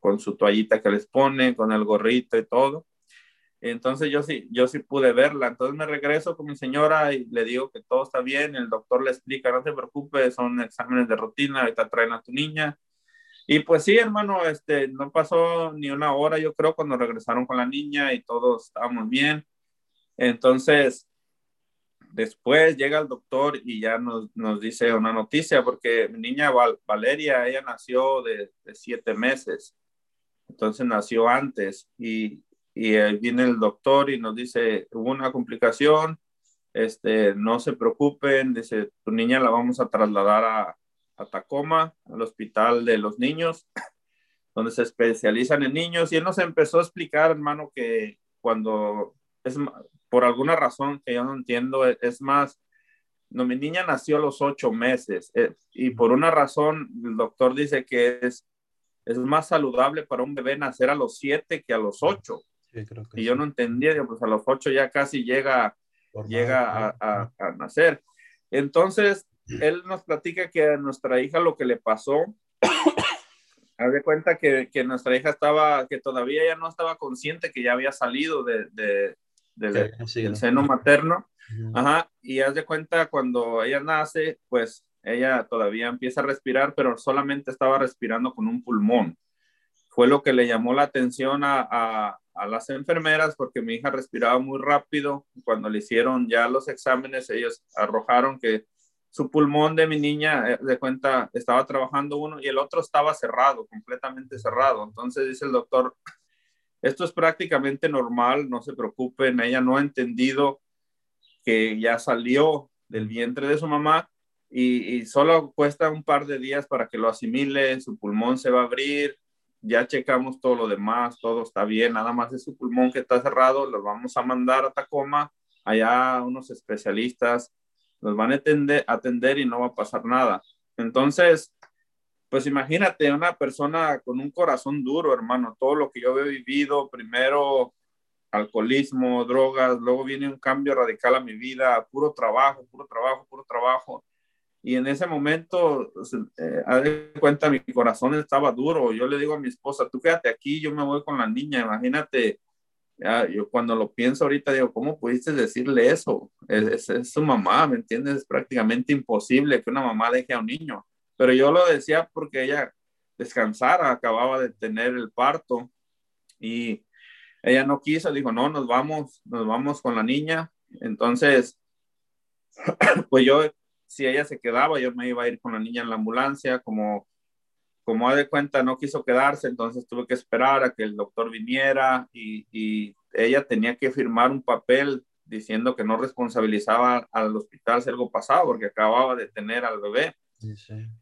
con su toallita que les pone, con el gorrito y todo. Entonces yo sí, yo sí pude verla. Entonces me regreso con mi señora y le digo que todo está bien. El doctor le explica, no te preocupes, son exámenes de rutina, ahorita traen a tu niña. Y pues sí, hermano, este, no pasó ni una hora, yo creo, cuando regresaron con la niña y todos estábamos bien. Entonces, después llega el doctor y ya nos, nos dice una noticia, porque mi niña Valeria, ella nació de, de siete meses entonces nació antes y, y viene el doctor y nos dice, hubo una complicación, este, no se preocupen, dice, tu niña la vamos a trasladar a, a Tacoma, al hospital de los niños, [coughs] donde se especializan en niños. Y él nos empezó a explicar, hermano, que cuando es por alguna razón que yo no entiendo, e, es más, no, mi niña nació a los ocho meses eh, y por una razón el doctor dice que es es más saludable para un bebé nacer a los siete que a los ocho. y yo no entendía, pues a los ocho ya casi llega, llega a, a, nacer. Entonces, él nos platica que a nuestra hija lo que le pasó, [coughs] haz de cuenta que, que, nuestra hija estaba, que todavía ya no estaba consciente que ya había salido de, de, del seno materno. Ajá, y haz de cuenta cuando ella nace, pues ella todavía empieza a respirar, pero solamente estaba respirando con un pulmón. Fue lo que le llamó la atención a, las enfermeras porque mi hija respiraba muy rápido. Cuando le hicieron ya los exámenes, ellos arrojaron que su pulmón de mi niña, eh, de cuenta, estaba trabajando uno y el otro estaba cerrado, completamente cerrado. Entonces dice el doctor, esto es prácticamente normal, no se preocupen, ella no ha entendido que ya salió del vientre de su mamá y, solo cuesta un par de días para que lo asimile, su pulmón se va a abrir, ya checamos todo lo demás, todo está bien, nada más es su pulmón que está cerrado, lo vamos a mandar a Tacoma, allá unos especialistas nos van a atender, atender y no va a pasar nada. Entonces, pues imagínate una persona con un corazón duro, hermano, todo lo que yo he vivido, primero alcoholismo, drogas, luego viene un cambio radical a mi vida, puro trabajo, puro trabajo, puro trabajo. Y en ese momento, pues, eh, a de cuenta, mi corazón estaba duro. Yo le digo a mi esposa, tú quédate aquí, yo me voy con la niña. Imagínate, yo cuando lo pienso ahorita digo, ¿cómo pudiste decirle eso? Es, es, su mamá, ¿me entiendes? Es prácticamente imposible que una mamá deje a un niño. Pero yo lo decía porque ella descansara, acababa de tener el parto y ella no quiso, dijo, no, nos vamos, nos vamos con la niña. Entonces, [clears throat] pues yo si ella se quedaba, yo me iba a ir con la niña en la ambulancia, como, como de cuenta no quiso quedarse, entonces tuve que esperar a que el doctor viniera y, y ella tenía que firmar un papel diciendo que no responsabilizaba al hospital si algo pasaba, porque acababa de tener al bebé.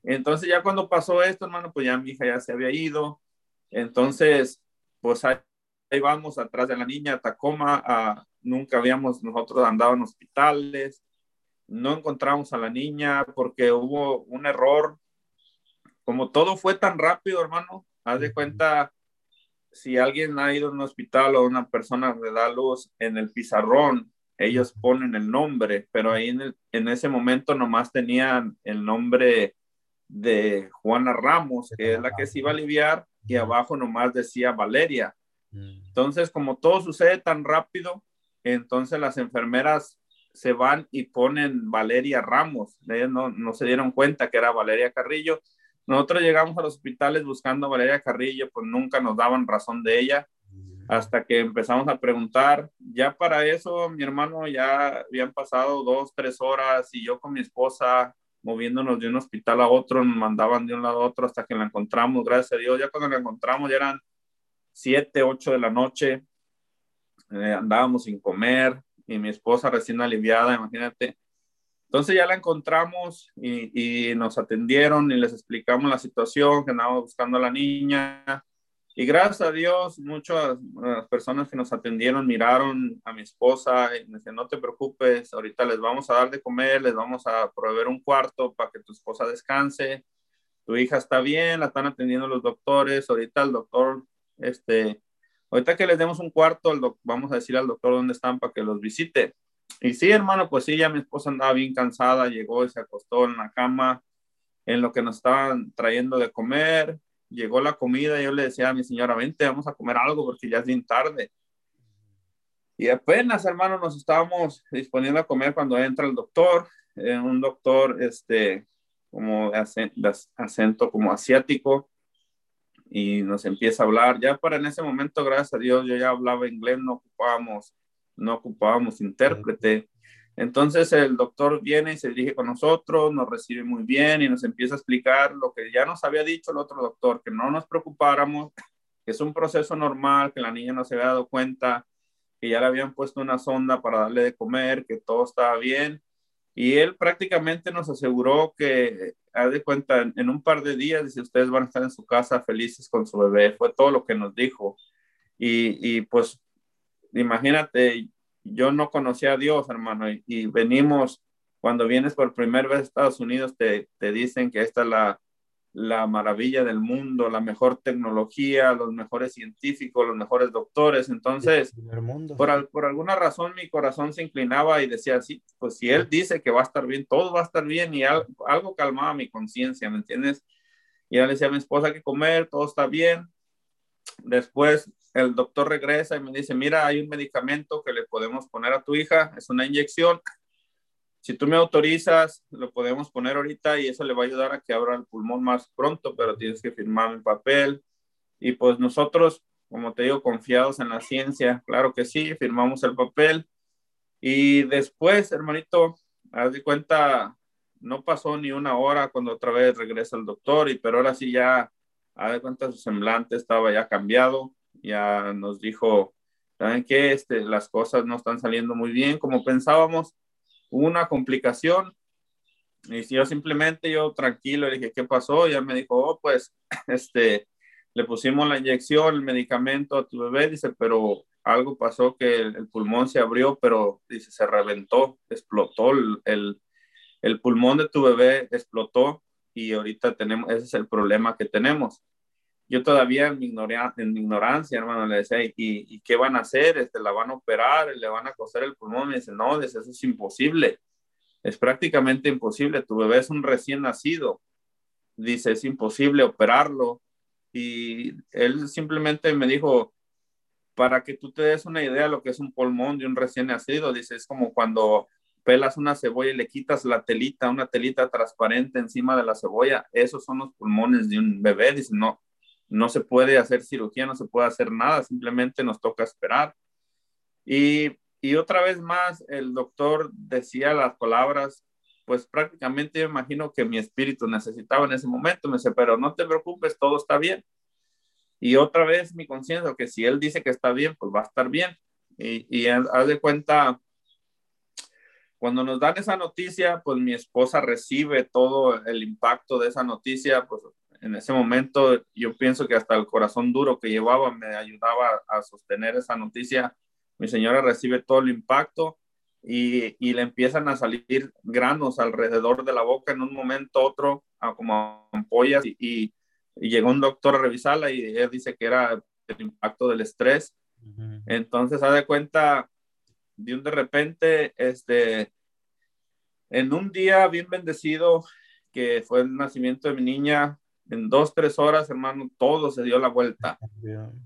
Entonces ya cuando pasó esto, hermano, pues ya mi hija ya se había ido. Entonces, pues ahí, vamos atrás de la niña, Tacoma. Ah, nunca habíamos nosotros andado en hospitales no encontramos a la niña porque hubo un error. Como todo fue tan rápido, hermano, haz de cuenta, si alguien ha ido a un hospital o una persona le da luz en el pizarrón, ellos ponen el nombre, pero ahí en, el, en ese momento nomás tenían el nombre de Juana Ramos, que es la que se iba a aliviar, y abajo nomás decía Valeria. Mm. Entonces, como todo sucede tan rápido, entonces las enfermeras se van y ponen Valeria Ramos. Ellos no, no se dieron cuenta que era Valeria Carrillo. Nosotros llegamos a los hospitales buscando a Valeria Carrillo, pues nunca nos daban razón de ella hasta que empezamos a preguntar. Ya para eso, mi hermano, ya habían pasado dos, tres horas y yo con mi esposa moviéndonos de un hospital a otro, nos mandaban de un lado a otro hasta que la encontramos, gracias a Dios. Ya cuando la encontramos ya eran siete, ocho de la noche, eh, andábamos sin comer y mi esposa recién aliviada, imagínate. Entonces ya la encontramos y, y nos atendieron y les explicamos la situación, que andábamos buscando a la niña y gracias a Dios, muchas personas que nos atendieron miraron a mi esposa y me decían, no te preocupes, ahorita les vamos a dar de comer, les vamos a proveer un cuarto para que tu esposa descanse, tu hija está bien, la están atendiendo los doctores, ahorita el doctor, este, ahorita que les demos un cuarto, vamos a decir al doctor dónde están para que los visite. Y sí, hermano, pues sí, ya mi esposa andaba bien cansada, llegó y se acostó en la cama en lo que nos estaban trayendo de comer llegó la comida y yo le decía a mi señora, vente, vamos a comer algo porque ya es bien tarde. Y apenas, hermano, nos estábamos disponiendo a comer cuando entra el doctor, eh, un doctor, este, como de acento, como asiático, y nos empieza a hablar. Ya para en ese momento, gracias a Dios, yo ya hablaba inglés, no ocupábamos, no ocupábamos intérprete. Entonces el doctor viene y se dirige con nosotros, nos recibe muy bien y nos empieza a explicar lo que ya nos había dicho el otro doctor, que no nos preocupáramos, que es un proceso normal, que la niña no se había dado cuenta, que ya le habían puesto una sonda para darle de comer, que todo estaba bien. Y él prácticamente nos aseguró que, haz de cuenta, en, un par de días, dice, ustedes van a estar en su casa felices con su bebé. Fue todo lo que nos dijo. Y, y pues, imagínate, yo no conocía a Dios, hermano, y, venimos, cuando vienes por primera vez a Estados Unidos, te, te dicen que esta es la, la maravilla del mundo, la mejor tecnología, los mejores científicos, los mejores doctores. Entonces, por, por, alguna razón mi corazón se inclinaba y decía, sí, pues si él dice que va a estar bien, todo va a estar bien y algo, algo calmaba mi conciencia, ¿me entiendes? Y ya le decía a mi esposa que comer, todo está bien. Después el doctor regresa y me dice, mira, hay un medicamento que le podemos poner a tu hija, es una inyección. Si tú me autorizas, lo podemos poner ahorita y eso le va a ayudar a que abra el pulmón más pronto, pero tienes que firmar el papel. Y pues nosotros, como te digo, confiados en la ciencia, claro que sí, firmamos el papel. Y después, hermanito, haz de cuenta, no pasó ni una hora cuando otra vez regresa el doctor, y pero ahora sí ya, haz de cuenta, su semblante estaba ya cambiado ya nos dijo, ¿saben qué? Este, las cosas no están saliendo muy bien como pensábamos, una complicación. Y yo simplemente, yo tranquilo, le dije, ¿qué pasó? Ya me dijo, oh, pues, [clears throat] este, le pusimos la inyección, el medicamento a tu bebé, dice, pero algo pasó que el, pulmón se abrió, pero dice, se reventó, explotó el, el pulmón de tu bebé, explotó y ahorita tenemos, ese es el problema que tenemos yo todavía en mi, ignorancia, hermano, le decía, ¿y, ¿y, qué van a hacer? Este, ¿La van a operar? ¿Le van a coser el pulmón? Me dice, no, eso es imposible. Es prácticamente imposible. Tu bebé es un recién nacido. Dice, es imposible operarlo. Y él simplemente me dijo, para que tú te des una idea de lo que es un pulmón de un recién nacido, dice, es como cuando pelas una cebolla y le quitas la telita, una telita transparente encima de la cebolla. Esos son los pulmones de un bebé. Dice, no, no se puede hacer cirugía, no se puede hacer nada, simplemente nos toca esperar. Y, otra vez más, el doctor decía las palabras, pues prácticamente yo imagino que mi espíritu necesitaba en ese momento. Me dice, pero no te preocupes, todo está bien. Y otra vez mi conciencia, que si él dice que está bien, pues va a estar bien. Y, y haz de cuenta, cuando nos dan esa noticia, pues mi esposa recibe todo el impacto de esa noticia, pues en ese momento yo pienso que hasta el corazón duro que llevaba me ayudaba a sostener esa noticia. Mi señora recibe todo el impacto y, y le empiezan a salir granos alrededor de la boca en un momento otro, como ampollas y, y, llegó un doctor a revisarla y él dice que era impacto del estrés. Entonces, haz de cuenta, de un de repente, este, en un día bien bendecido, que fue el nacimiento de mi niña, en dos, tres horas, hermano, todo se dio la vuelta.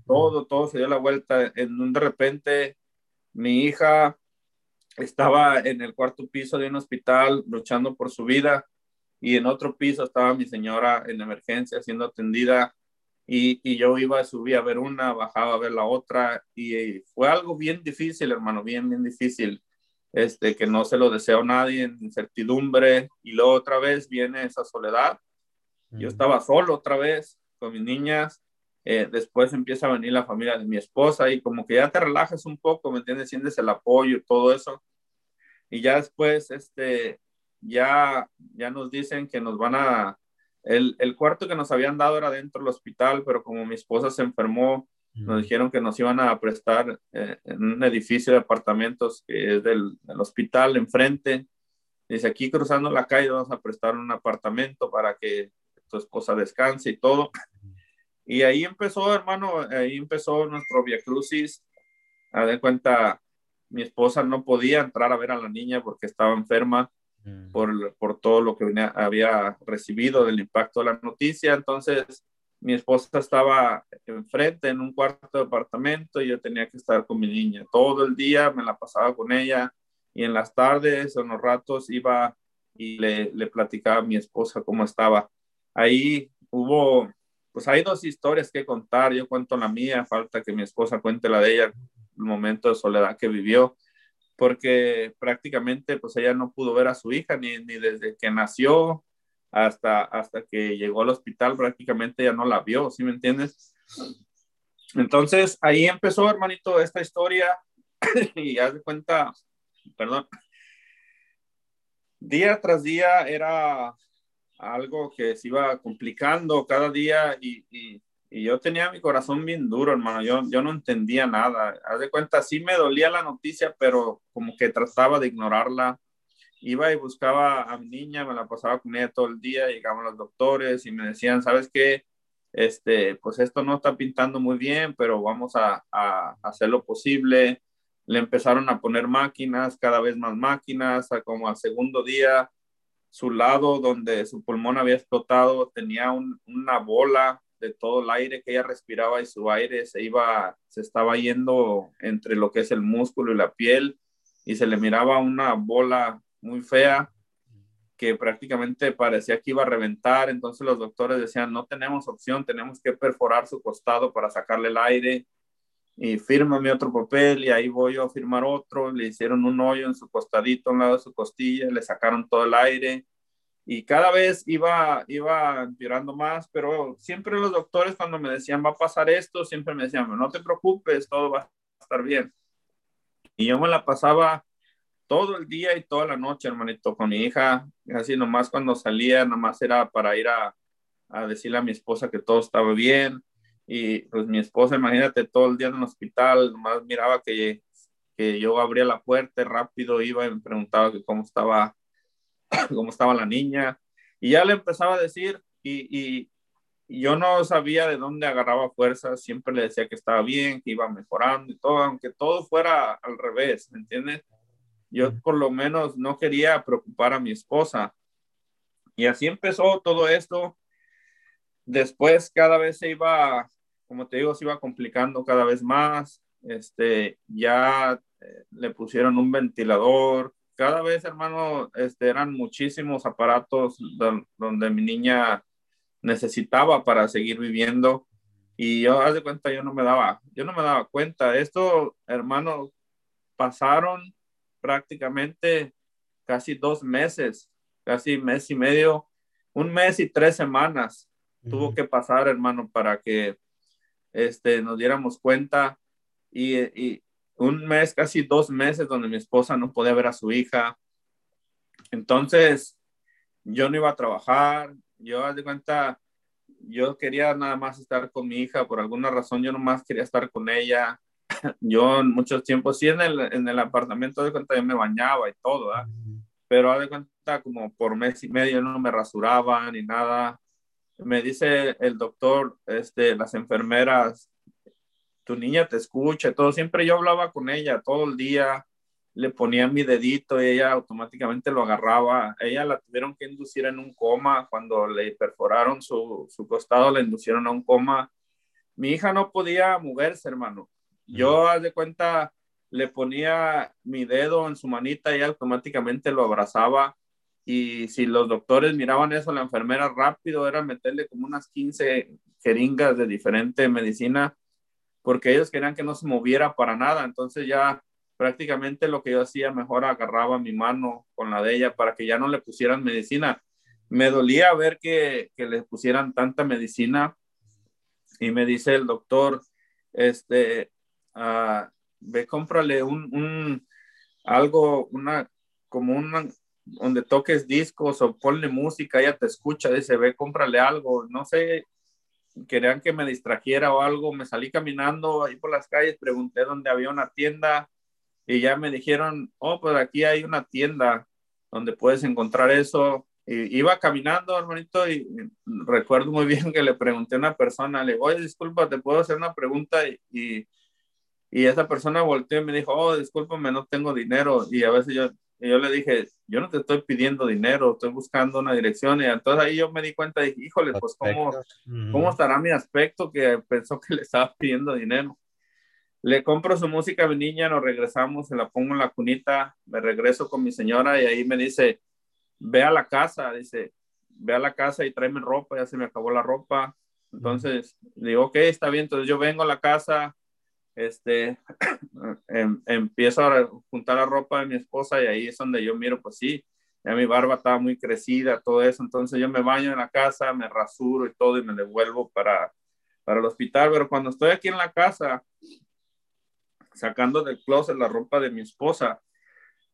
Todo, todo se dio la vuelta. En un de repente, mi hija estaba en el cuarto piso de un hospital luchando por su vida y en otro piso estaba mi señora en emergencia siendo atendida y, y, yo iba, subía a ver una, bajaba a ver la otra y fue algo bien difícil, hermano, bien, bien difícil, este, que no se lo deseo a nadie, incertidumbre y luego otra vez viene esa soledad. Yo estaba solo otra vez con mis niñas, eh, después empieza a venir la familia de mi esposa y como que ya te relajas un poco, ¿me entiendes? Sientes el apoyo y todo eso. Y ya después, este, ya, ya nos dicen que nos van a, el, el, cuarto que nos habían dado era dentro del hospital, pero como mi esposa se enfermó, nos dijeron que nos iban a prestar eh, en un edificio de apartamentos que es del, del, hospital enfrente. Dice, aquí cruzando la calle vamos a prestar un apartamento para que tu esposa descanse y todo. Y ahí empezó, hermano, ahí empezó nuestro Via Crucis. A de cuenta, mi esposa no podía entrar a ver a la niña porque estaba enferma Mm. por, por todo lo que había recibido del impacto de la noticia. Entonces, mi esposa estaba enfrente en un cuarto de apartamento y yo tenía que estar con mi niña. Todo el día me la pasaba con ella y en las tardes en los ratos iba y le, le platicaba a mi esposa cómo estaba. Ahí hubo, pues hay dos historias que contar. Yo cuento la mía, falta que mi esposa cuente la de ella, el momento de soledad que vivió porque prácticamente pues ella no pudo ver a su hija ni, ni desde que nació hasta, hasta que llegó al hospital, prácticamente ya no la vio, ¿sí me entiendes? Entonces ahí empezó, hermanito, esta historia [coughs] y haz de cuenta, perdón, día tras día era algo que se iba complicando cada día y, y, yo tenía mi corazón bien duro, hermano. Yo, yo no entendía nada. Haz de cuenta, sí me dolía la noticia, pero como que trataba de ignorarla. Iba y buscaba a mi niña, me la pasaba con ella todo el día. Llegaban los doctores y me decían, ¿sabes qué? Este, pues esto no está pintando muy bien, pero vamos a, a hacer lo posible. Le empezaron a poner máquinas, cada vez más máquinas, como al segundo día, su lado donde su pulmón había explotado tenía una bola de todo el aire que ella respiraba y su aire se iba, se estaba yendo entre lo que es el músculo y la piel y se le miraba una bola muy fea que prácticamente parecía que iba a reventar. Entonces los doctores decían, no tenemos opción, tenemos que perforar su costado para sacarle el aire y fírmame otro papel y ahí voy yo a firmar otro. Le hicieron un hoyo en su costadito, a un lado de su costilla, le sacaron todo el aire y cada vez iba, iba empeorando más, pero siempre los doctores cuando me decían va a pasar esto, siempre me decían, no te preocupes, todo va a estar bien. Y yo me la pasaba todo el día y toda la noche, hermanito, con mi hija, así nomás cuando salía, nomás era para ir a, a decirle a mi esposa que todo estaba bien. Y pues mi esposa, imagínate, todo el día en el hospital, nomás miraba que, que yo abría la puerta rápido, iba y me preguntaba que cómo estaba [coughs] cómo estaba la niña, y ya le empezaba a decir, y, y, yo no sabía de dónde agarraba fuerza, siempre le decía que estaba bien, que iba mejorando y todo, aunque todo fuera al revés, ¿me entiendes? Yo por lo menos no quería preocupar a mi esposa. Y así empezó todo esto. Después cada vez se iba, como te digo, se iba complicando cada vez más. Este, ya eh, le pusieron un ventilador, cada vez, hermano, este, eran muchísimos aparatos donde mi niña necesitaba para seguir viviendo y yo, haz de cuenta, yo no me daba, yo no me daba cuenta. Esto, hermano, pasaron prácticamente casi dos meses, casi mes y medio, un mes y tres semanas tuvo que pasar, hermano, para que este, nos diéramos cuenta y, y, un mes, casi dos meses, donde mi esposa no podía ver a su hija. Entonces, yo no iba a trabajar, yo, de cuenta, yo quería nada más estar con mi hija, por alguna razón yo nomás quería estar con ella. [laughs] Yo en muchos tiempos, sí, en el, en el apartamento de cuenta yo me bañaba y todo, pero haz de cuenta como por mes y medio no me rasuraba ni nada. Me dice el doctor, este, las enfermeras, tu niña te escucha, todo. Siempre yo hablaba con ella todo el día, le ponía mi dedito y ella automáticamente lo agarraba. Ella la tuvieron que inducir en un coma cuando le perforaron su, su costado, la inducieron a un coma. Mi hija no podía moverse, hermano. Yo, haz de cuenta, le ponía mi dedo en su manita y automáticamente lo abrazaba. Y si los doctores miraban eso, la enfermera rápido era meterle como unas 15 jeringas de diferente medicina porque ellos querían que no se moviera para nada. Entonces ya prácticamente lo que yo hacía, mejor agarraba mi mano con la de ella para que ya no le pusieran medicina. Me dolía ver que, que le pusieran tanta medicina y me dice el doctor, este, uh, ve, cómprale un, un, algo, una, como una, donde toques discos o ponle música, ella te escucha, dice, ve, cómprale algo, no sé, querían que me distrajera o algo, me salí caminando ahí por las calles, pregunté dónde había una tienda y ya me dijeron, oh, pues aquí hay una tienda donde puedes encontrar eso. Y iba caminando, hermanito, y recuerdo muy bien que le pregunté a una persona, le digo, oye, disculpa, ¿te puedo hacer una pregunta? Y, y esa persona volteó y me dijo, oh, discúlpame, no tengo dinero. Y a veces yo, yo le dije, yo no te estoy pidiendo dinero, estoy buscando una dirección. Y entonces ahí yo me di cuenta, dije, híjole, pues ¿cómo, ¿cómo estará mi aspecto que pensó que le estaba pidiendo dinero? Le compro su música a mi niña, nos regresamos, se la pongo en la cunita, me regreso con mi señora y ahí me dice, ve a la casa, dice, ve a la casa y tráeme ropa, ya se me acabó la ropa. Entonces, digo, ok, está bien, entonces yo vengo a la casa, este, [coughs] em, empiezo a juntar la ropa de mi esposa y ahí es donde yo miro, pues sí, ya mi barba estaba muy crecida, todo eso, entonces yo me baño en la casa, me rasuro y todo y me devuelvo para, para el hospital, pero cuando estoy aquí en la casa, sacando del closet la ropa de mi esposa,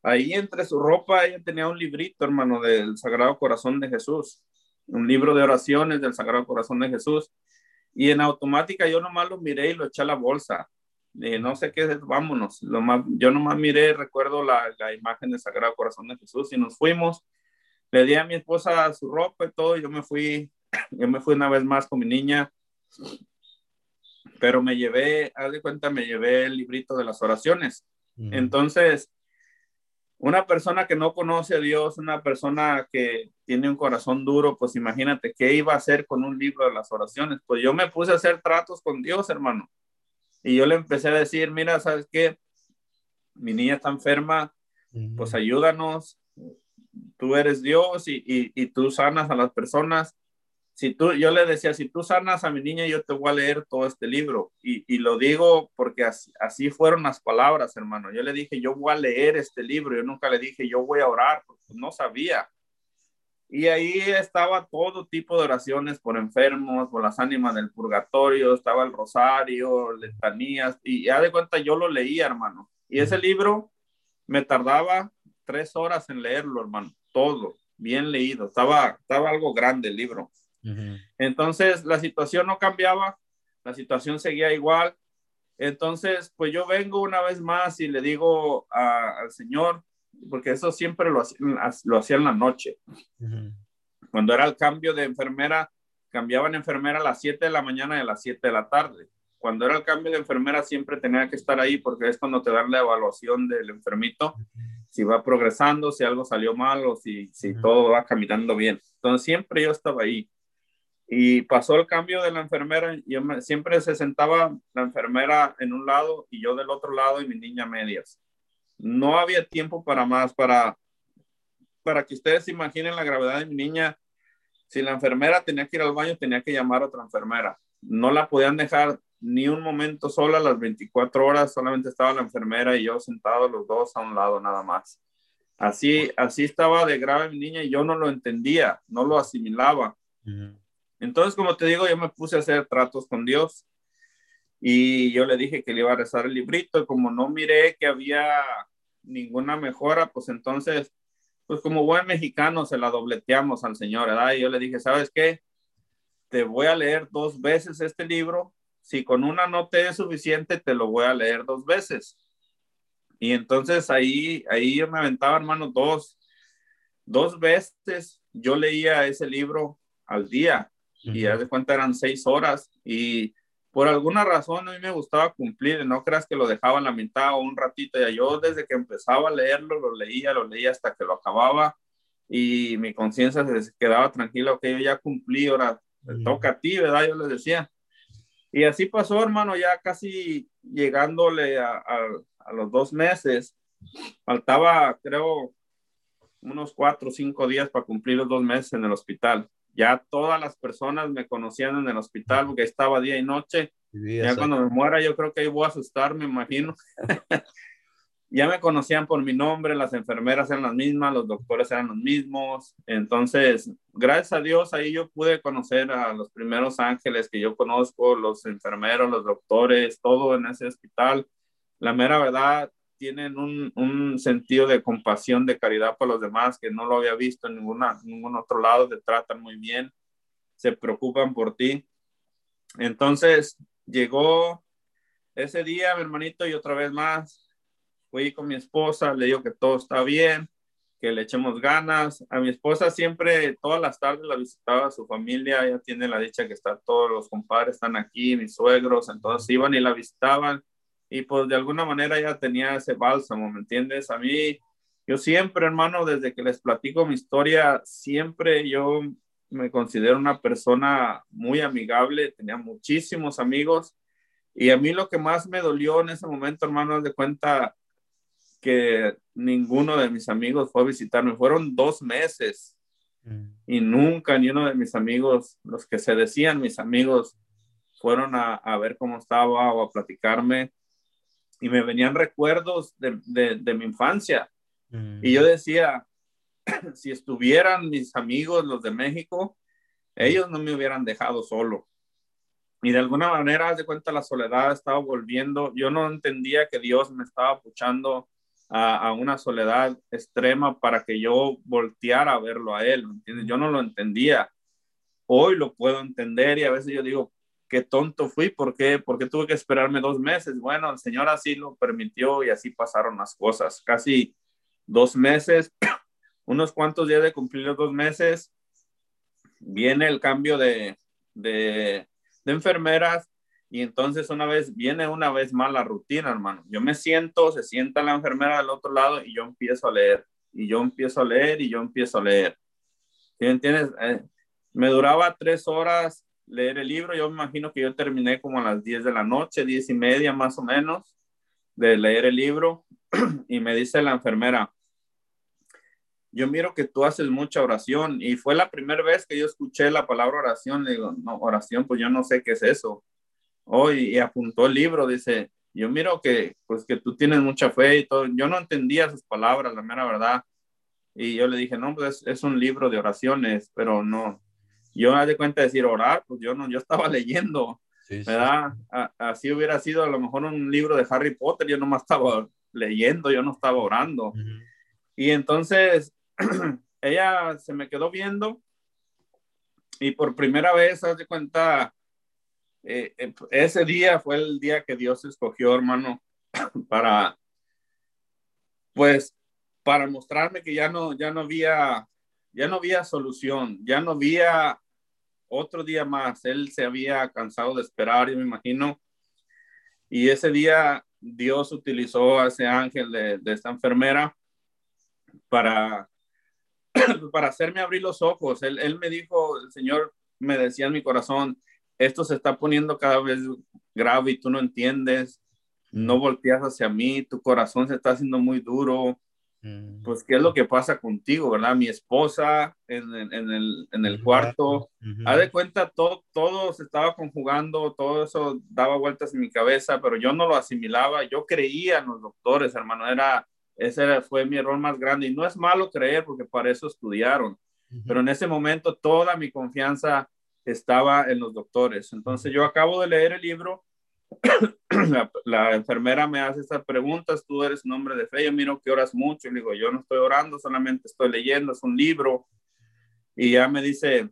ahí entre su ropa ella tenía un librito, hermano, del Sagrado Corazón de Jesús, un libro de oraciones del Sagrado Corazón de Jesús, y en automática yo nomás lo miré y lo eché a la bolsa no sé qué es, vámonos. Lo más, yo nomás miré, recuerdo la, la imagen del Sagrado Corazón de Jesús y nos fuimos. Le di a mi esposa su ropa y todo, y yo me fui, yo me fui una vez más con mi niña, pero me llevé, haz de cuenta, me llevé el librito de las oraciones. Entonces, una persona que no conoce a Dios, una persona que tiene un corazón duro, pues imagínate qué iba a hacer con un libro de las oraciones. Pues yo me puse a hacer tratos con Dios, hermano. Y yo le empecé a decir, mira, ¿sabes qué? Mi niña está enferma, pues ayúdanos. Tú eres Dios y, y, y, tú sanas a las personas. Si tú, yo le decía, si tú sanas a mi niña, yo te voy a leer todo este libro. Y, y lo digo porque así, así, fueron las palabras, hermano. Yo le dije, yo voy a leer este libro. Yo nunca le dije, yo voy a orar, porque no sabía. Y ahí estaba todo tipo de oraciones por enfermos, por las ánimas del purgatorio, estaba el rosario, letanías, y ya de cuenta yo lo leía, hermano. Y ese libro me tardaba tres horas en leerlo, hermano, todo, bien leído, estaba, estaba algo grande el libro. Entonces la situación no cambiaba, la situación seguía igual. Entonces, pues yo vengo una vez más y le digo al Señor, porque eso siempre lo, lo hacía en la noche. Cuando era el cambio de enfermera, cambiaban enfermera a las 7 de la mañana y a las 7 de la tarde. Cuando era el cambio de enfermera, siempre tenía que estar ahí porque es cuando te dan la evaluación del enfermito, si va progresando, si algo salió mal o si, si todo va caminando bien. Entonces, siempre yo estaba ahí. Y pasó el cambio de la enfermera, yo siempre se sentaba la enfermera en un lado y yo del otro lado y mi niña medias no había tiempo para más, para, para que ustedes imaginen la gravedad de mi niña. Si la enfermera tenía que ir al baño, tenía que llamar a otra enfermera. No la podían dejar ni un momento sola las 24 horas, solamente estaba la enfermera y yo sentados los dos a un lado nada más. Así, así estaba de grave mi niña y yo no lo entendía, no lo asimilaba. Entonces, como te digo, yo me puse a hacer tratos con Dios y yo le dije que le iba a rezar el librito, y como no miré que había ninguna mejora, pues entonces, pues como buen mexicano se la dobleteamos al Señor, ¿verdad? Y yo le dije, ¿sabes qué? Te voy a leer dos veces este libro, si con una no te es suficiente, te lo voy a leer dos veces. Y entonces ahí, ahí yo me aventaba, hermano, dos, dos veces yo leía ese libro al día y ya de cuenta eran seis horas y por alguna razón a mí me gustaba cumplir, no creas que lo dejaba en la mitad o un ratito, ya yo desde que empezaba a leerlo, lo leía, lo leía hasta que lo acababa y mi conciencia se quedaba tranquila, que yo ya cumplí, ahora toca a ti, ¿verdad? Yo les decía. Y así pasó, hermano, ya casi llegándole a, a los dos meses, faltaba, creo, unos cuatro o cinco días para cumplir los dos meses en el hospital ya todas las personas me conocían en el hospital porque estaba día y noche. ya cuando me muera yo creo que ahí voy a asustar, me imagino. [laughs] ya me conocían por mi nombre, las enfermeras eran las mismas, los doctores eran los mismos. Entonces, gracias a Dios, ahí yo pude conocer a los primeros ángeles que yo conozco, los enfermeros, los doctores, todo en ese hospital. La mera verdad, tienen un, un, sentido de compasión, de caridad para los demás que no lo había visto en ninguna, ningún otro lado, te tratan muy bien, se preocupan por ti. Entonces llegó ese día, mi hermanito, y otra vez más fui con mi esposa, le digo que todo está bien, que le echemos ganas. A mi esposa siempre, todas las tardes la visitaba su familia, ella tiene la dicha que está, todos los compadres están aquí, mis suegros, entonces iban y la visitaban y pues de alguna manera ya tenía ese bálsamo, ¿me entiendes? A mí, yo siempre, hermano, desde que les platico mi historia, siempre yo me considero una persona muy amigable, tenía muchísimos amigos y a mí lo que más me dolió en ese momento, hermano, es de cuenta que ninguno de mis amigos fue a visitarme, fueron dos meses mm. y nunca ni uno de mis amigos, los que se decían mis amigos, fueron a, a ver cómo estaba o a platicarme y me venían recuerdos de, de, mi infancia. Mm. Y yo decía, [clears throat] si estuvieran mis amigos, los de México, ellos no me hubieran dejado solo. Y de alguna manera, de cuenta, la soledad estaba volviendo. Yo no entendía que Dios me estaba puchando a, a, una soledad extrema para que yo volteara a verlo a Él. ¿entiendes? Yo no lo entendía. Hoy lo puedo entender y a veces yo digo, qué tonto fui, ¿por qué? Tuve que esperarme dos meses. Bueno, el Señor así lo permitió y así pasaron las cosas. Casi dos meses, [clears throat] unos cuantos días de cumplir los dos meses, viene el cambio de, de, de enfermeras y entonces una vez, viene una vez más la rutina, hermano. Yo me siento, se sienta la enfermera del otro lado y yo empiezo a leer, y yo empiezo a leer, y yo empiezo a leer. ¿Sí entiendes? Eh, me duraba tres horas leer el libro. Yo me imagino que yo terminé como a las 10 de la noche, 10 y media más o menos, de leer el libro. [clears throat] y me dice la enfermera, yo miro que tú haces mucha oración. Y fue la primera vez que yo escuché la palabra oración. Le digo, no, oración, pues yo no sé qué es eso. Hoy y apuntó el libro, dice, yo miro que, pues que tú tienes mucha fe y todo. Yo no entendía sus palabras, la mera verdad. Y yo le dije, no, pues es un libro de oraciones, pero no, yo me de cuenta de decir orar, pues yo no, yo estaba [laughs] leyendo, ¿verdad? así hubiera sido a lo mejor un libro de Harry Potter, yo no me estaba leyendo, yo no estaba orando. Y entonces [clears throat] ella se me quedó viendo y por primera vez, haz de cuenta, eh, eh, ese día fue el día que Dios escogió, hermano, [clears throat] para, pues, para mostrarme que ya no, ya no había, ya no había solución, ya no había otro día más. Él se había cansado de esperar, yo me imagino. Y ese día Dios utilizó a ese ángel de, esta enfermera para, [clears throat] para hacerme abrir los ojos. Él, él me dijo, el Señor me decía en mi corazón, esto se está poniendo cada vez grave y tú no entiendes, no volteas hacia mí, tu corazón se está haciendo muy duro, Mm. pues, ¿qué es lo que pasa contigo, verdad? Mi esposa en, en, el, en el, cuarto, ha de cuenta, todo, todo se estaba conjugando, todo eso daba vueltas en mi cabeza, pero yo no lo asimilaba, yo creía en los doctores, hermano, era, ese fue mi error más grande, y no es malo creer, porque para eso estudiaron, pero en ese momento toda mi confianza estaba en los doctores. Entonces yo acabo de leer el libro [coughs] la, enfermera me hace estas preguntas, tú eres un hombre de fe, yo miro que oras mucho, y le digo, yo no estoy orando, solamente estoy leyendo, es un libro, y ya me dice,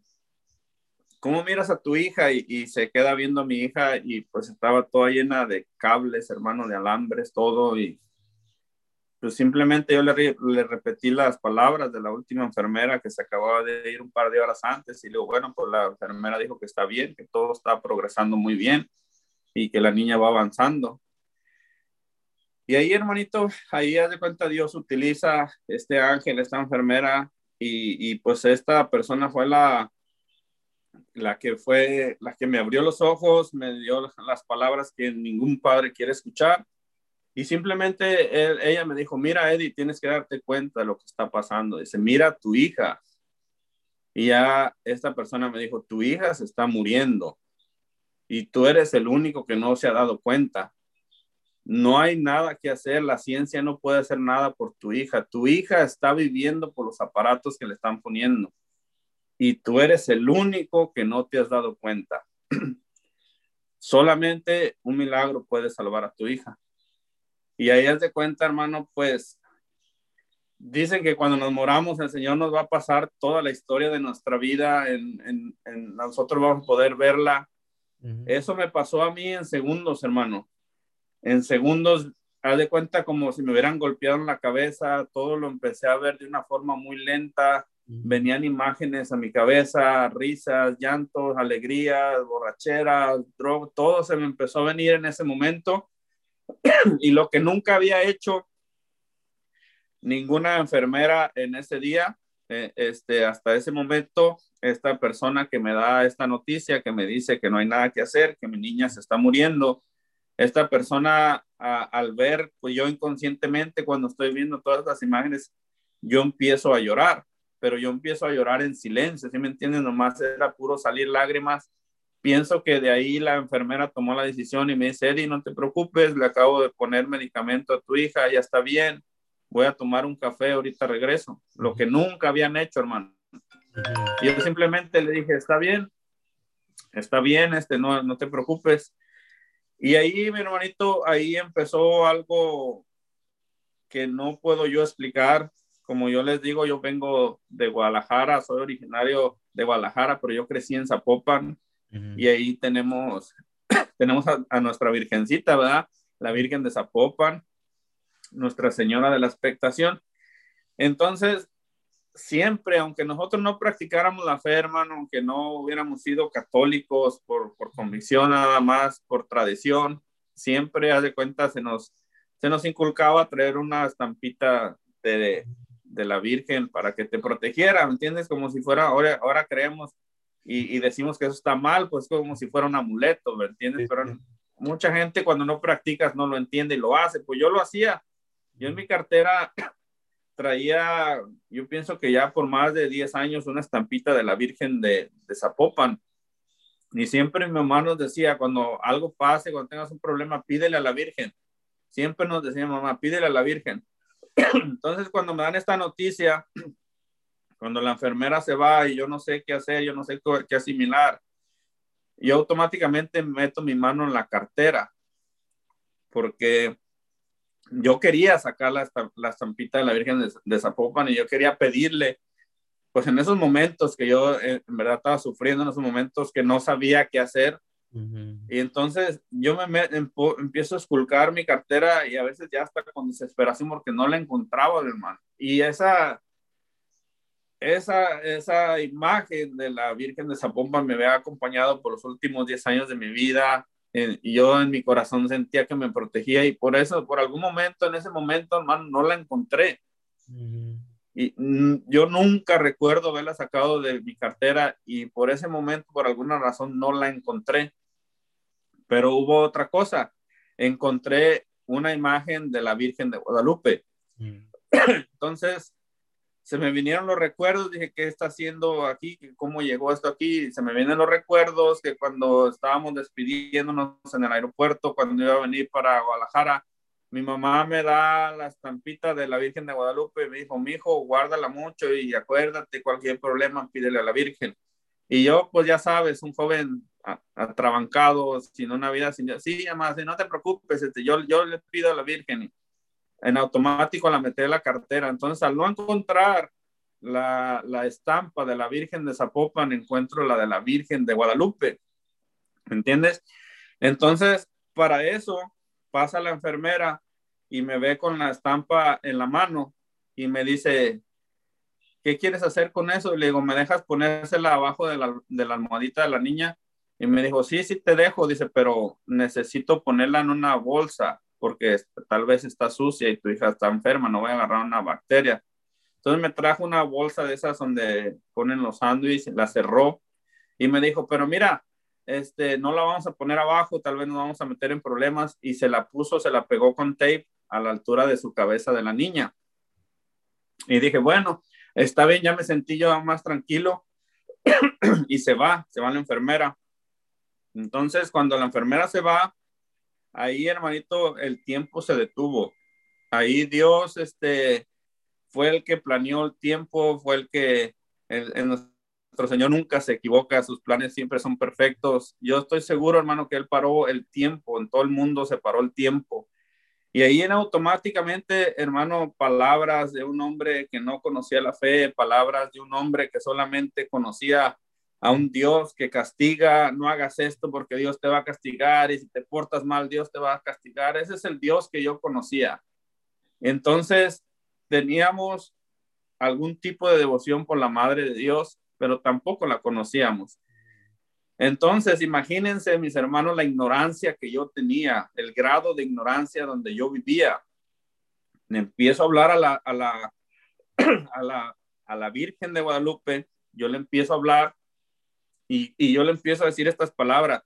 ¿cómo miras a tu hija? Y, se queda viendo a mi hija y pues estaba toda llena de cables, hermano, de alambres, todo, y pues simplemente yo le, repetí las palabras de la última enfermera que se acababa de ir un par de horas antes, y le digo, bueno, pues la enfermera dijo que está bien, que todo está progresando muy bien y que la niña va avanzando. Y ahí, hermanito, ahí haz de cuenta Dios utiliza este ángel, esta enfermera, y, y, pues esta persona fue la, la que fue, la que me abrió los ojos, me dio las palabras que ningún padre quiere escuchar. Y simplemente ella me dijo, mira, Eddie, tienes que darte cuenta de lo que está pasando. Dice, mira tu hija. Y ya esta persona me dijo, tu hija se está muriendo y tú eres el único que no se ha dado cuenta. No hay nada que hacer, la ciencia no puede hacer nada por tu hija. Tu hija está viviendo por los aparatos que le están poniendo y tú eres el único que no te has dado cuenta. [clears throat] Solamente un milagro puede salvar a tu hija. Y ahí has de cuenta, hermano, pues dicen que cuando nos moramos, el Señor nos va a pasar toda la historia de nuestra vida, en, nosotros vamos a poder verla. Eso me pasó a mí en segundos, hermano. En segundos, haz de cuenta como si me hubieran golpeado en la cabeza, todo lo empecé a ver de una forma muy lenta. Venían imágenes a mi cabeza, risas, llantos, alegrías, borracheras, drogas, todo se me empezó a venir en ese momento. [clears throat] y lo que nunca había hecho ninguna enfermera en ese día, eh, este, hasta ese momento, esta persona que me da esta noticia, que me dice que no hay nada que hacer, que mi niña se está muriendo, esta persona al ver, pues yo inconscientemente cuando estoy viendo todas las imágenes, yo empiezo a llorar, pero yo empiezo a llorar en silencio, ¿sí me entienden? Nomás era puro salir lágrimas. Pienso que de ahí la enfermera tomó la decisión y me dice, Eddie, no te preocupes, le acabo de poner medicamento a tu hija, ya está bien, voy a tomar un café, ahorita regreso. Lo que nunca habían hecho, hermano. Y yo simplemente le dije, está bien, está bien, este, no, no te preocupes. Y ahí, mi hermanito, ahí empezó algo que no puedo yo explicar. Como yo les digo, yo vengo de Guadalajara, soy originario de Guadalajara, pero yo crecí en Zapopan y ahí tenemos, [clears throat] tenemos a, a, nuestra virgencita, ¿verdad? La Virgen de Zapopan. Nuestra Señora de la Expectación. Entonces, siempre, aunque nosotros no practicáramos la fe, hermano, aunque no hubiéramos sido católicos por, por convicción nada más, por tradición, siempre, haz de cuenta, se nos, se nos inculcaba traer una estampita de, de la Virgen para que te protegiera, ¿me entiendes? Como si fuera, ahora, ahora creemos y, y, decimos que eso está mal, pues como si fuera un amuleto, ¿me entiendes? Pero mucha gente cuando no practicas no lo entiende y lo hace, pues yo lo hacía yo en mi cartera [coughs] traía, yo pienso que ya por más de 10 años, una estampita de la Virgen de, de Zapopan. Y siempre mi mamá nos decía, cuando algo pase, cuando tengas un problema, pídele a la Virgen. Siempre nos decía mamá, pídele a la Virgen. [coughs] Entonces, cuando me dan esta noticia, [coughs] cuando la enfermera se va y yo no sé qué hacer, yo no sé qué asimilar, yo automáticamente meto mi mano en la cartera, porque yo quería sacar la, la estampita de la Virgen de, Zapopan y yo quería pedirle, pues en esos momentos que yo eh, en verdad estaba sufriendo, en esos momentos que no sabía qué hacer. Y entonces yo me, empiezo a esculcar mi cartera y a veces ya hasta con desesperación porque no la encontraba, hermano. Y esa, esa, esa imagen de la Virgen de Zapopan me había acompañado por los últimos 10 años de mi vida y yo en mi corazón sentía que me protegía y por eso, por algún momento, en ese momento, hermano, no la encontré. Y yo nunca recuerdo haberla sacado de mi cartera y por ese momento, por alguna razón, no la encontré. Pero hubo otra cosa. Encontré una imagen de la Virgen de Guadalupe. [clears throat] Entonces, se me vinieron los recuerdos, dije, ¿qué está haciendo aquí? ¿Cómo llegó esto aquí? Se me vienen los recuerdos que cuando estábamos despidiéndonos en el aeropuerto, cuando iba a venir para Guadalajara, mi mamá me da la estampita de la Virgen de Guadalupe y me dijo, mi hijo, guárdala mucho y acuérdate, cualquier problema, pídele a la Virgen. Y yo, pues ya sabes, un joven atrabancado, sin una vida, sin... Sí, además, no te preocupes, este, yo, yo le pido a la Virgen en automático la metí en la cartera. Entonces, al no encontrar la, la, estampa de la Virgen de Zapopan, encuentro la de la Virgen de Guadalupe. ¿Me entiendes? Entonces, para eso pasa la enfermera y me ve con la estampa en la mano y me dice, ¿qué quieres hacer con eso? Y le digo, ¿me dejas ponérsela abajo de la, de la almohadita de la niña? Y me dijo, sí, sí te dejo, dice, pero necesito ponerla en una bolsa porque tal vez está sucia y tu hija está enferma, no voy a agarrar una bacteria. Entonces me trajo una bolsa de esas donde ponen los sándwiches, la cerró y me dijo, pero mira, este, no la vamos a poner abajo, tal vez nos vamos a meter en problemas y se la puso, se la pegó con tape a la altura de su cabeza de la niña. Y dije, bueno, está bien, ya me sentí yo más tranquilo [clears throat] y se va, se va la enfermera. Entonces, cuando la enfermera se va, ahí, hermanito, el tiempo se detuvo. Ahí Dios, este, fue el que planeó el tiempo, fue el que nuestro Señor nunca se equivoca, sus planes siempre son perfectos. Yo estoy seguro, hermano, que Él paró el tiempo, en todo el mundo se paró el tiempo. Y ahí en automáticamente, hermano, palabras de un hombre que no conocía la fe, palabras de un hombre que solamente conocía a un Dios que castiga, no hagas esto porque Dios te va a castigar y si te portas mal, Dios te va a castigar. Ese es el Dios que yo conocía. Entonces, teníamos algún tipo de devoción por la Madre de Dios, pero tampoco la conocíamos. Entonces, imagínense, mis hermanos, la ignorancia que yo tenía, el grado de ignorancia donde yo vivía. Empiezo a hablar a la, a la, [clears throat] a la, a la Virgen de Guadalupe, yo le empiezo a hablar y, yo le empiezo a decir estas palabras.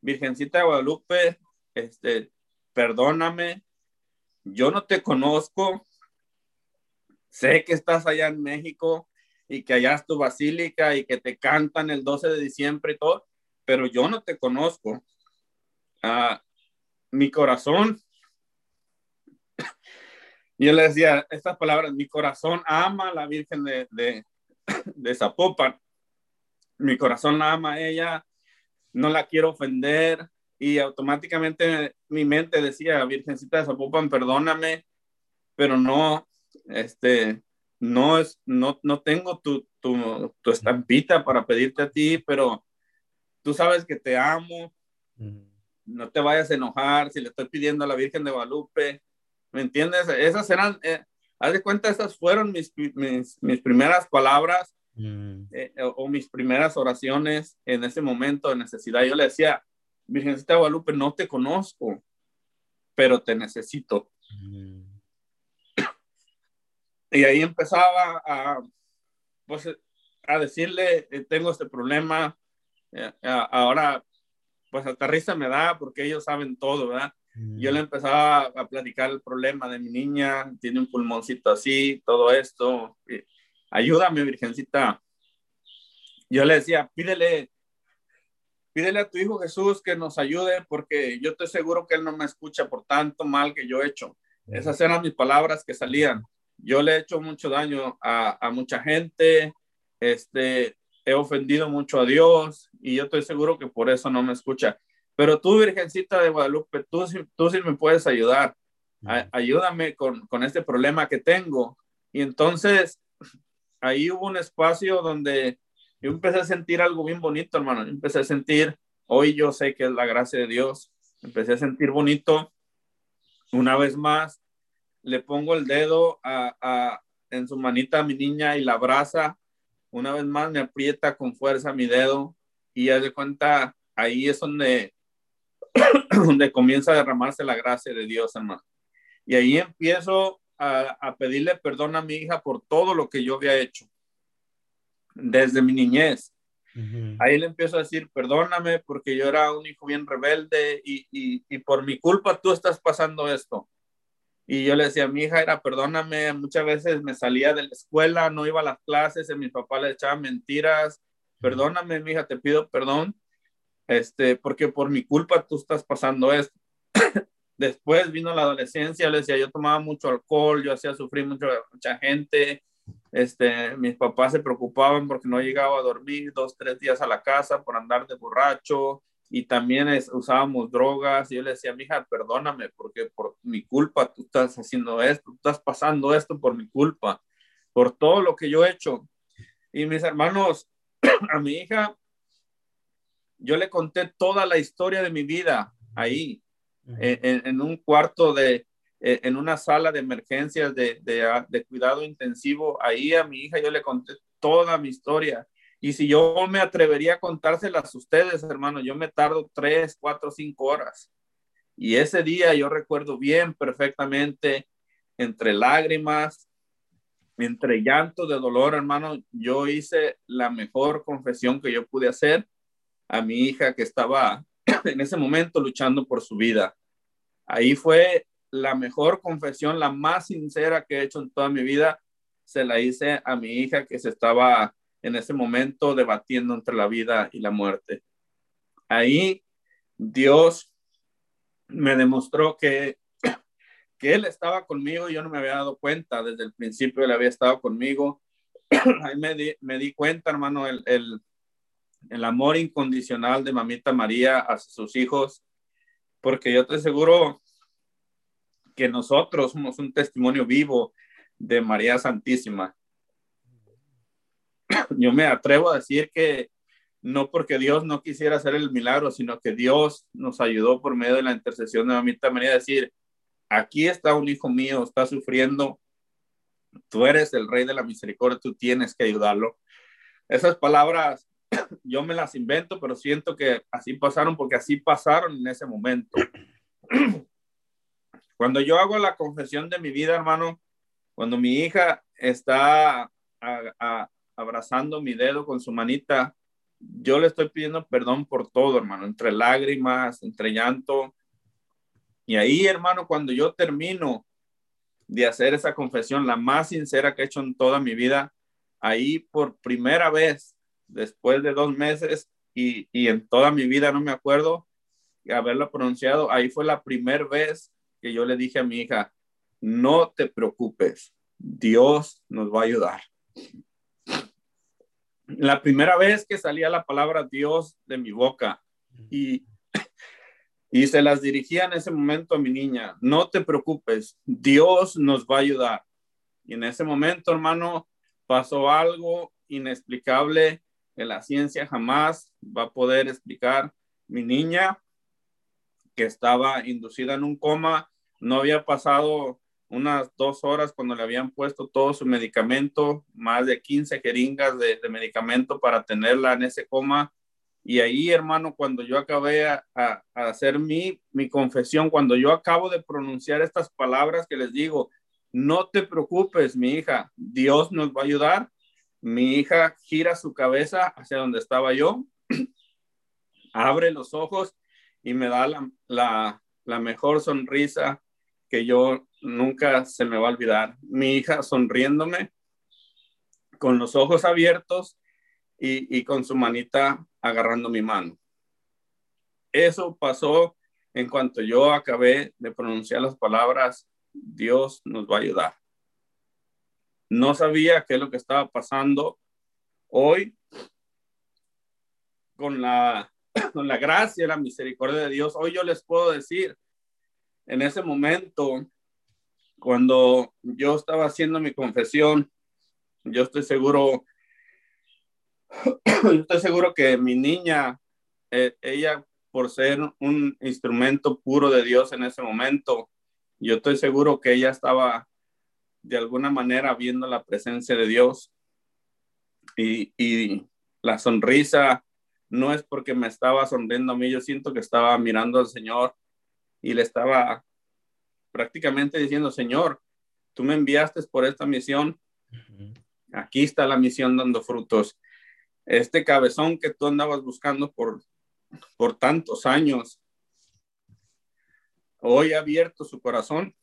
Virgencita de Guadalupe, este, perdóname, yo no te conozco, sé que estás allá en México, y que allá tu basílica y que te cantan el 12 de diciembre y todo, pero yo no te conozco. Ah, mi corazón, [laughs] yo le decía estas palabras, mi corazón ama a la Virgen de, de [laughs] Zapopan, mi corazón la ama a ella, no la quiero ofender y automáticamente mi mente decía, Virgencita de Zapopan, perdóname, pero no, este, no es, no, no tengo tu, tu, tu, estampita para pedirte a ti, pero tú sabes que te amo. No te vayas a enojar si le estoy pidiendo a la Virgen de Guadalupe. ¿Me entiendes? Esas eran, eh, haz de cuenta, esas fueron mis, mis, mis primeras palabras eh, o, mis primeras oraciones en ese momento de necesidad. Yo le decía, Virgencita de Guadalupe, no te conozco, pero te necesito. Y ahí empezaba a, pues, a decirle, eh, tengo este problema, eh, ahora, pues hasta risa me da porque ellos saben todo, ¿verdad? Yo le empezaba a platicar el problema de mi niña, tiene un pulmoncito así, todo esto, ayúdame, virgencita. Yo le decía, pídele, pídele a tu hijo Jesús que nos ayude porque yo estoy seguro que él no me escucha por tanto mal que yo he hecho. Esas eran mis palabras que salían yo le he hecho mucho daño a, mucha gente, este, he ofendido mucho a Dios y yo estoy seguro que por eso no me escucha. Pero tú, Virgencita de Guadalupe, tú, tú sí me puedes ayudar. ayúdame con, con, este problema que tengo. Y entonces ahí hubo un espacio donde yo empecé a sentir algo bien bonito, hermano. empecé a sentir, hoy yo sé que es la gracia de Dios. Empecé a sentir bonito una vez más le pongo el dedo a, en su manita a mi niña y la abraza. Una vez más me aprieta con fuerza mi dedo y ya de cuenta, ahí es donde, [clears throat] donde comienza a derramarse la gracia de Dios, hermano. Y ahí empiezo a, pedirle perdón a mi hija por todo lo que yo había hecho desde mi niñez. Ahí le empiezo a decir, perdóname porque yo era un hijo bien rebelde y, y por mi culpa tú estás pasando esto. Y yo le decía a mi hija, era, perdóname, muchas veces me salía de la escuela, no iba a las clases, y mi papá le echaba mentiras. Perdóname, mi hija, te pido perdón, este, porque por mi culpa tú estás pasando esto. Después vino la adolescencia, le decía, yo tomaba mucho alcohol, yo hacía sufrir mucho, mucha gente, este, mis papás se preocupaban porque no llegaba a dormir dos, tres días a la casa por andar de borracho, y también usábamos drogas y yo le decía, mija, perdóname porque por mi culpa tú estás haciendo esto, tú estás pasando esto por mi culpa, por todo lo que yo he hecho. Y mis hermanos, [clears throat] a mi hija, yo le conté toda la historia de mi vida ahí, en, un cuarto de, e, en una sala de emergencias de, de, de cuidado intensivo, ahí a mi hija yo le conté toda mi historia Y si yo me atrevería a contárselas a ustedes, hermano, yo me tardo tres, cuatro, cinco horas. Y ese día yo recuerdo bien perfectamente, entre lágrimas, entre llanto de dolor, hermano, yo hice la mejor confesión que yo pude hacer a mi hija que estaba en ese momento luchando por su vida. Ahí fue la mejor confesión, la más sincera que he hecho en toda mi vida. Se la hice a mi hija que se estaba en ese momento debatiendo entre la vida y la muerte. Ahí Dios me demostró que, [coughs] que Él estaba conmigo y yo no me había dado cuenta. Desde el principio Él había estado conmigo. [coughs] Ahí me di, me di cuenta, hermano, el, el, el amor incondicional de mamita María a sus hijos, porque yo te aseguro que nosotros somos un testimonio vivo de María Santísima. [clears throat] Yo me atrevo a decir que no porque Dios no quisiera hacer el milagro, sino que Dios nos ayudó por medio de la intercesión de mamita María a decir, aquí está un hijo mío, está sufriendo, tú eres el rey de la misericordia, tú tienes que ayudarlo. Esas palabras [coughs] yo me las invento, pero siento que así pasaron porque así pasaron en ese momento. [coughs] Cuando yo hago la confesión de mi vida, hermano, cuando mi hija está abrazando mi dedo con su manita, yo le estoy pidiendo perdón por todo, hermano, entre lágrimas, entre llanto. Y ahí, hermano, cuando yo termino de hacer esa confesión, la más sincera que he hecho en toda mi vida, ahí por primera vez después de dos meses y, en toda mi vida no me acuerdo haberlo pronunciado. Ahí fue la primera vez que yo le dije a mi hija, no te preocupes, Dios nos va a ayudar. La primera vez que salía la palabra Dios de mi boca y, y se las dirigía en ese momento a mi niña, no te preocupes, Dios nos va a ayudar. Y en ese momento, hermano, pasó algo inexplicable que la ciencia jamás va a poder explicar. Mi niña, que estaba inducida en un coma, no había pasado unas dos horas cuando le habían puesto todo su medicamento, más de 15 jeringas de, medicamento para tenerla en ese coma. Y ahí, hermano, cuando yo acabé a, a, hacer mi, mi confesión, cuando yo acabo de pronunciar estas palabras que les digo, no te preocupes, mi hija, Dios nos va a ayudar mi hija gira su cabeza hacia donde estaba yo, [clears throat] abre los ojos y me da la, mejor sonrisa que yo nunca se me va a olvidar. Mi hija sonriéndome con los ojos abiertos y, y, con su manita agarrando mi mano. Eso pasó en cuanto yo acabé de pronunciar las palabras, Dios nos va a ayudar. No sabía qué es lo que estaba pasando hoy con la, [clears throat] con la gracia y la misericordia de Dios. Hoy yo les puedo decir, en ese momento, cuando yo estaba haciendo mi confesión, yo estoy seguro, [clears throat] estoy seguro que mi niña, eh, ella por ser un instrumento puro de Dios en ese momento, yo estoy seguro que ella estaba de alguna manera viendo la presencia de Dios y, y, la sonrisa no es porque me estaba sonriendo a mí, yo siento que estaba mirando al Señor y le estaba prácticamente diciendo, Señor, tú me enviaste por esta misión, aquí está la misión dando frutos. Este cabezón que tú andabas buscando por, por tantos años, hoy ha abierto su corazón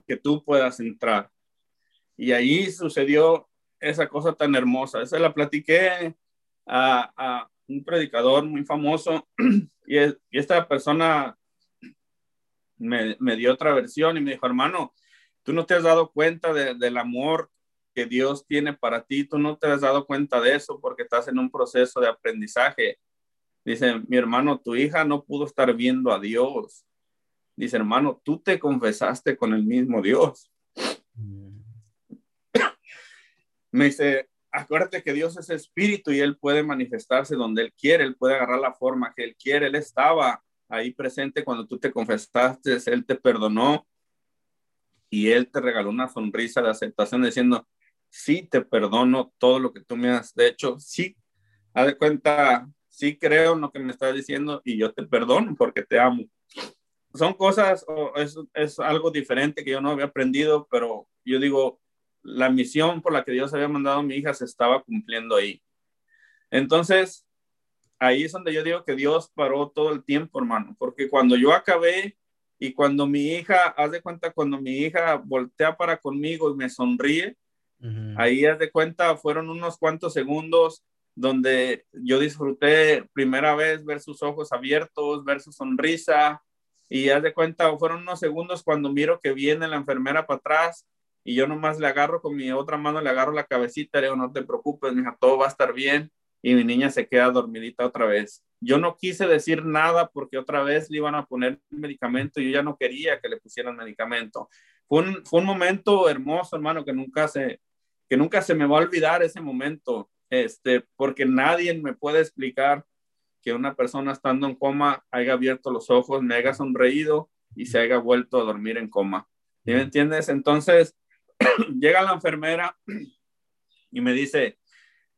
que tú puedas entrar. Y ahí sucedió esa cosa tan hermosa. Esa la platiqué a, un predicador muy famoso [clears throat] y, esta persona me, dio otra versión y me dijo, hermano, tú no te has dado cuenta del amor que Dios tiene para ti, tú no te has dado cuenta de eso porque estás en un proceso de aprendizaje. Dice, mi hermano, tu hija no pudo estar viendo a Dios Dice, hermano, tú te confesaste con el mismo Dios. Mm. Me dice, acuérdate que Dios es espíritu y Él puede manifestarse donde Él quiere, Él puede agarrar la forma que Él quiere. Él estaba ahí presente cuando tú te confesaste, Él te perdonó y Él te regaló una sonrisa de aceptación diciendo, sí te perdono todo lo que tú me has hecho, sí, haz de cuenta, sí creo en lo que me estás diciendo y yo te perdono porque te amo. Son cosas, es, es algo diferente que yo no había aprendido, pero yo digo, la misión por la que Dios había mandado a mi hija se estaba cumpliendo ahí. Entonces, ahí es donde yo digo que Dios paró todo el tiempo, hermano, porque cuando yo acabé y cuando mi hija, haz de cuenta, cuando mi hija voltea para conmigo y me sonríe, ahí haz de cuenta, fueron unos cuantos segundos donde yo disfruté primera vez ver sus ojos abiertos, ver su sonrisa, y haz de cuenta, fueron unos segundos cuando miro que viene la enfermera para atrás y yo nomás le agarro con mi otra mano, le agarro la cabecita, le digo, no te preocupes, mija, todo va a estar bien. Y mi niña se queda dormidita otra vez. Yo no quise decir nada porque otra vez le iban a poner medicamento y yo ya no quería que le pusieran medicamento. Fue un, fue un momento hermoso, hermano, que nunca se, que nunca se me va a olvidar ese momento, este, porque nadie me puede explicar que una persona estando en coma haya abierto los ojos, me haya sonreído y se haya vuelto a dormir en coma. ¿Sí me entiendes? Entonces, [clears throat] llega la enfermera y me dice,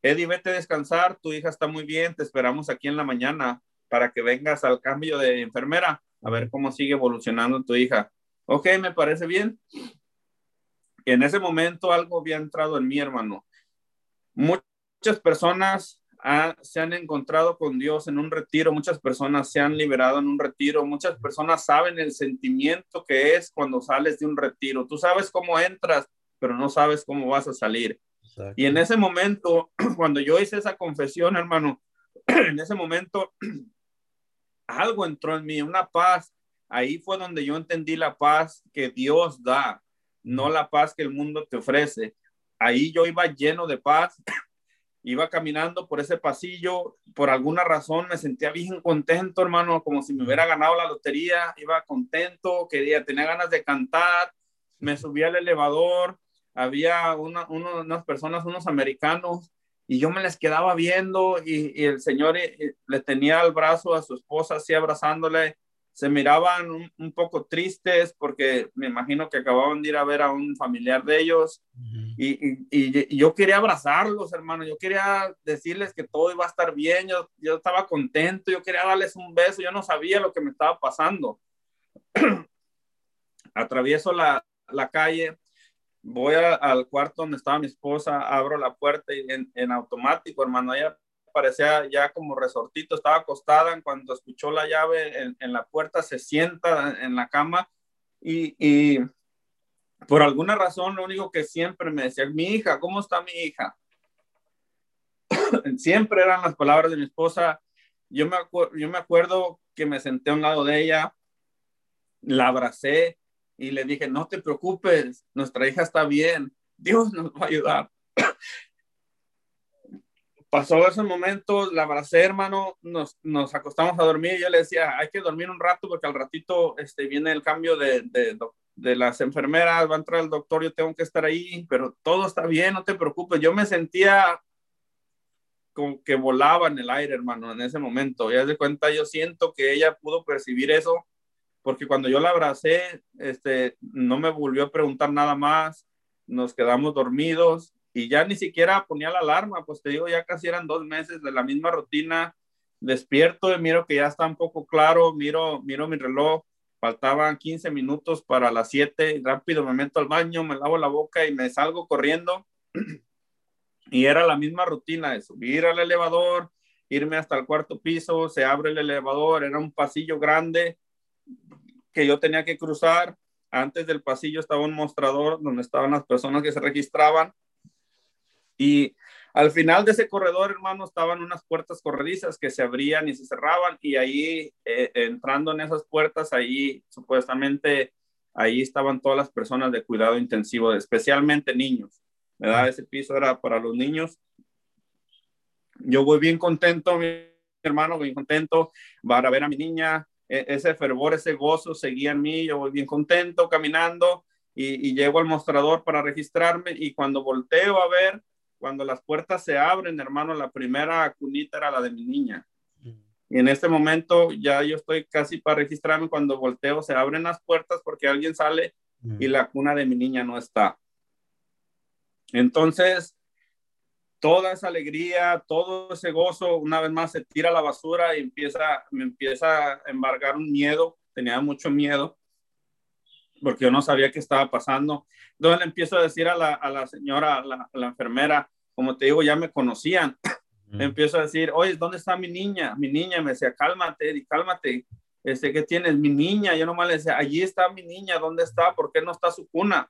Eddie, vete a descansar, tu hija está muy bien, te esperamos aquí en la mañana para que vengas al cambio de enfermera, a ver cómo sigue evolucionando tu hija. Ok, me parece bien. en ese momento algo había entrado en mí, hermano. Muchas personas se han encontrado con Dios en un retiro, muchas personas se han liberado en un retiro, muchas personas saben el sentimiento que es cuando sales de un retiro. Tú sabes cómo entras, pero no sabes cómo vas a salir. Y en ese momento, [clears throat] cuando yo hice esa confesión, hermano, [clears throat] en ese momento [clears throat] algo entró en mí, una paz. Ahí fue donde yo entendí la paz que Dios da, no la paz que el mundo te ofrece. Ahí yo iba lleno de paz iba caminando por ese pasillo, por alguna razón me sentía bien contento, hermano, como si me hubiera ganado la lotería, iba contento, quería, tenía ganas de cantar, me subí al elevador, había una, unas personas, unos americanos, y yo me les quedaba viendo y, el señor eh, eh, le tenía el brazo a su esposa así abrazándole, se miraban un, poco tristes porque me imagino que acababan de ir a ver a un familiar de ellos y, y, yo quería abrazarlos, hermano, yo quería decirles que todo iba a estar bien, yo, yo estaba contento, yo quería darles un beso, yo no sabía lo que me estaba pasando. [clears throat] Atravieso la, la calle, voy al cuarto donde estaba mi esposa, abro la puerta y en, en automático, hermano, ella parecía ya como resortito, estaba acostada en cuanto escuchó la llave en, la puerta, se sienta en la cama y, y, por alguna razón lo único que siempre me decía, mi hija, ¿cómo está mi hija? [coughs] siempre eran las palabras de mi esposa. Yo me, yo me acuerdo que me senté a un lado de ella, la abracé y le dije, no te preocupes, nuestra hija está bien, Dios nos va a ayudar pasó ese momento, la abracé, hermano, nos, nos acostamos a dormir yo le decía, hay que dormir un rato porque al ratito este, viene el cambio de, de, de, las enfermeras, va a entrar el doctor, yo tengo que estar ahí, pero todo está bien, no te preocupes. Yo me sentía como que volaba en el aire, hermano, en ese momento. Ya de cuenta, yo siento que ella pudo percibir eso, porque cuando yo la abracé, este, no me volvió a preguntar nada más, nos quedamos dormidos y ya ni siquiera ponía la alarma, pues te digo, ya casi eran dos meses de la misma rutina, despierto y miro que ya está un poco claro, miro, miro mi reloj, faltaban 15 minutos para las 7, rápido me meto al baño, me lavo la boca y me salgo corriendo. Y era la misma rutina de subir al elevador, irme hasta el cuarto piso, se abre el elevador, era un pasillo grande que yo tenía que cruzar. Antes del pasillo estaba un mostrador donde estaban las personas que se registraban y al final de ese corredor, hermano, estaban unas puertas corredizas que se abrían y se cerraban y ahí, eh, entrando en esas puertas, ahí supuestamente, ahí estaban todas las personas de cuidado intensivo, especialmente niños, ¿verdad? Ese piso era para los niños. Yo voy bien contento, mi hermano, bien contento para ver a mi niña, e, ese fervor, ese gozo seguía en mí, yo voy bien contento caminando y, y llego al mostrador para registrarme y cuando volteo a ver, cuando las puertas se abren, hermano, la primera cunita era la de mi niña. Y en este momento ya yo estoy casi para registrarme cuando volteo, se abren las puertas porque alguien sale y la cuna de mi niña no está. Entonces, toda esa alegría, todo ese gozo, una vez más se tira a la basura y empieza, me empieza a embargar un miedo, tenía mucho miedo, porque yo no sabía qué estaba pasando. Entonces le empiezo a decir a la, a la señora, a la, la, enfermera, como te digo, ya me conocían. Le empiezo a decir, oye, ¿dónde está mi niña? Mi niña me decía, cálmate, cálmate. Este, ¿qué tienes? Mi niña. Yo nomás le decía, allí está mi niña, ¿dónde está? ¿Por qué no está su cuna?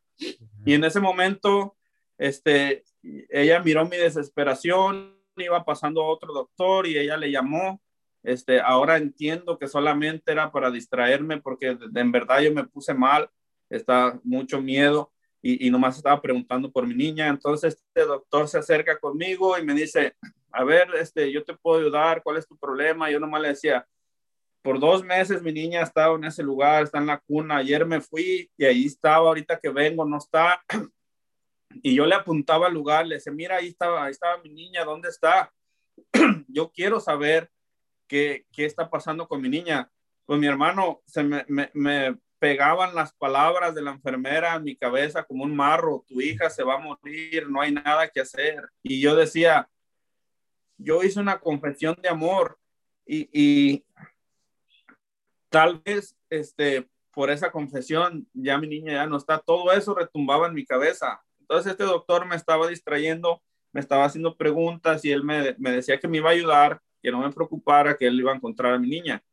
Y en ese momento, este, ella miró mi desesperación, iba pasando a otro doctor y ella le llamó. Este, ahora entiendo que solamente era para distraerme porque en verdad yo me puse mal, está mucho miedo y, y nomás estaba preguntando por mi niña. Entonces este doctor se acerca conmigo y me dice, a ver, este, yo te puedo ayudar, ¿cuál es tu problema? Yo nomás le decía, por dos meses mi niña estaba en ese lugar, está en la cuna, ayer me fui y ahí estaba, ahorita que vengo no está. Y yo le apuntaba al lugar, le decía, mira, ahí estaba, ahí estaba mi niña, ¿dónde está? [clears throat] yo quiero saber qué, qué está pasando con mi niña. Pues mi hermano, se me, me pegaban las palabras de la enfermera en mi cabeza como un marro, tu hija se va a morir, no hay nada que hacer. Y yo decía, yo hice una confesión de amor y, y tal vez este, por esa confesión ya mi niña ya no está, todo eso retumbaba en mi cabeza. Entonces este doctor me estaba distrayendo, me estaba haciendo preguntas y él me, me decía que me iba a ayudar, que no me preocupara, que él iba a encontrar a mi niña.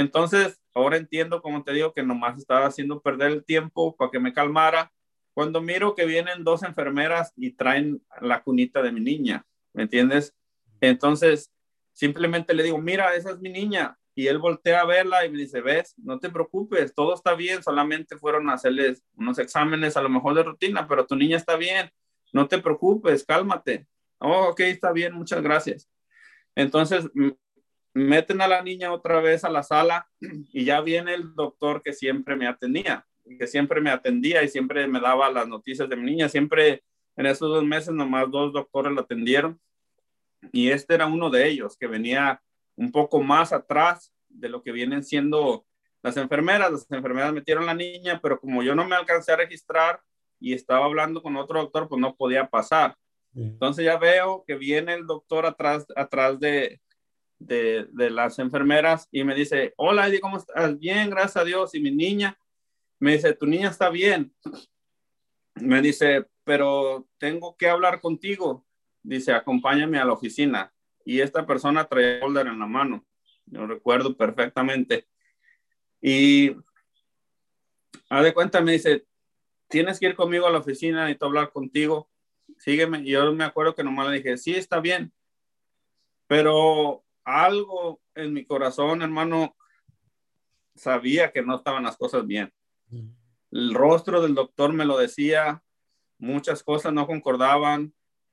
Entonces, ahora entiendo, como te digo, que nomás estaba haciendo perder el tiempo para que me calmara. Cuando miro que vienen dos enfermeras y traen la cunita de mi niña, ¿me entiendes? Entonces, simplemente le digo, mira, esa es mi niña. Y él voltea a verla y me dice, ves, no te preocupes, todo está bien, solamente fueron a hacerles unos exámenes a lo mejor de rutina, pero tu niña está bien, no te preocupes, cálmate. Oh, ok, está bien, muchas gracias. Entonces, meten a la niña otra vez a la sala [clears throat] y ya viene el doctor que siempre me atendía, que siempre me atendía y siempre me daba las noticias de mi niña. Siempre en esos dos meses nomás dos doctores la atendieron y este era uno de ellos que venía un poco más atrás de lo que vienen siendo las enfermeras. Las enfermeras metieron a la niña, pero como yo no me alcancé a registrar y estaba hablando con otro doctor, pues no podía pasar. Entonces ya veo que viene el doctor atrás, atrás de, de, de, las enfermeras y me dice, hola Eddie, ¿cómo estás? Bien, gracias a Dios. Y mi niña me dice, tu niña está bien. Me dice, pero tengo que hablar contigo. Dice, acompáñame a la oficina y esta persona traía el folder en la mano. Yo recuerdo perfectamente. Y a de cuenta me dice, tienes que ir conmigo a la oficina y hablar contigo. Sígueme. Y yo me acuerdo que nomás le dije, sí, está bien. Pero algo en mi corazón, hermano, sabía que no estaban las cosas bien. El rostro del doctor me lo decía, muchas cosas no concordaban,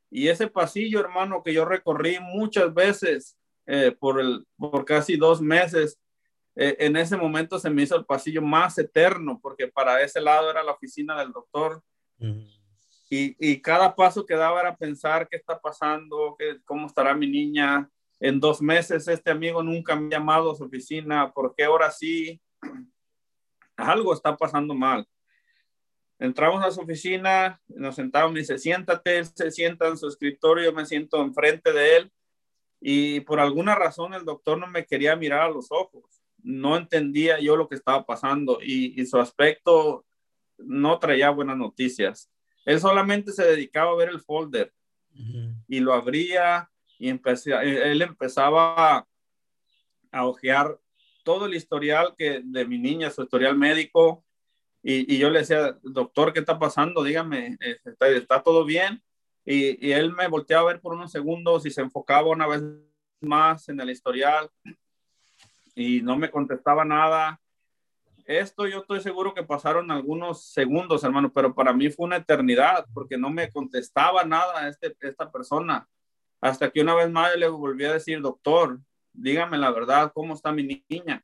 y ese pasillo, hermano, que yo recorrí muchas veces eh, por, el, por casi dos meses, eh, en ese momento se me hizo el pasillo más eterno, porque para ese lado era la oficina del doctor. y, y, cada paso que daba era pensar qué está pasando, qué, cómo estará mi niña. En dos meses este amigo nunca me ha llamado a su oficina, ¿por qué ahora sí? Algo está pasando mal. Entramos a su oficina, nos sentamos, me dice, siéntate, él se sienta en su escritorio, yo me siento enfrente de él y por alguna razón el doctor no me quería mirar a los ojos, no entendía yo lo que estaba pasando y, y su aspecto no traía buenas noticias. Él solamente se dedicaba a ver el folder uh -huh. y lo abría y empecé, él empezaba a, ojear todo el historial que de mi niña, su historial médico, y, y, yo le decía, doctor, ¿qué está pasando? Dígame, ¿está, está todo bien? Y, y, él me volteaba a ver por unos segundos y se enfocaba una vez más en el historial y no me contestaba nada. Esto yo estoy seguro que pasaron algunos segundos, hermano, pero para mí fue una eternidad porque no me contestaba nada este, esta persona. Hasta que una vez más le volví a decir, doctor, dígame la verdad, ¿cómo está mi niña?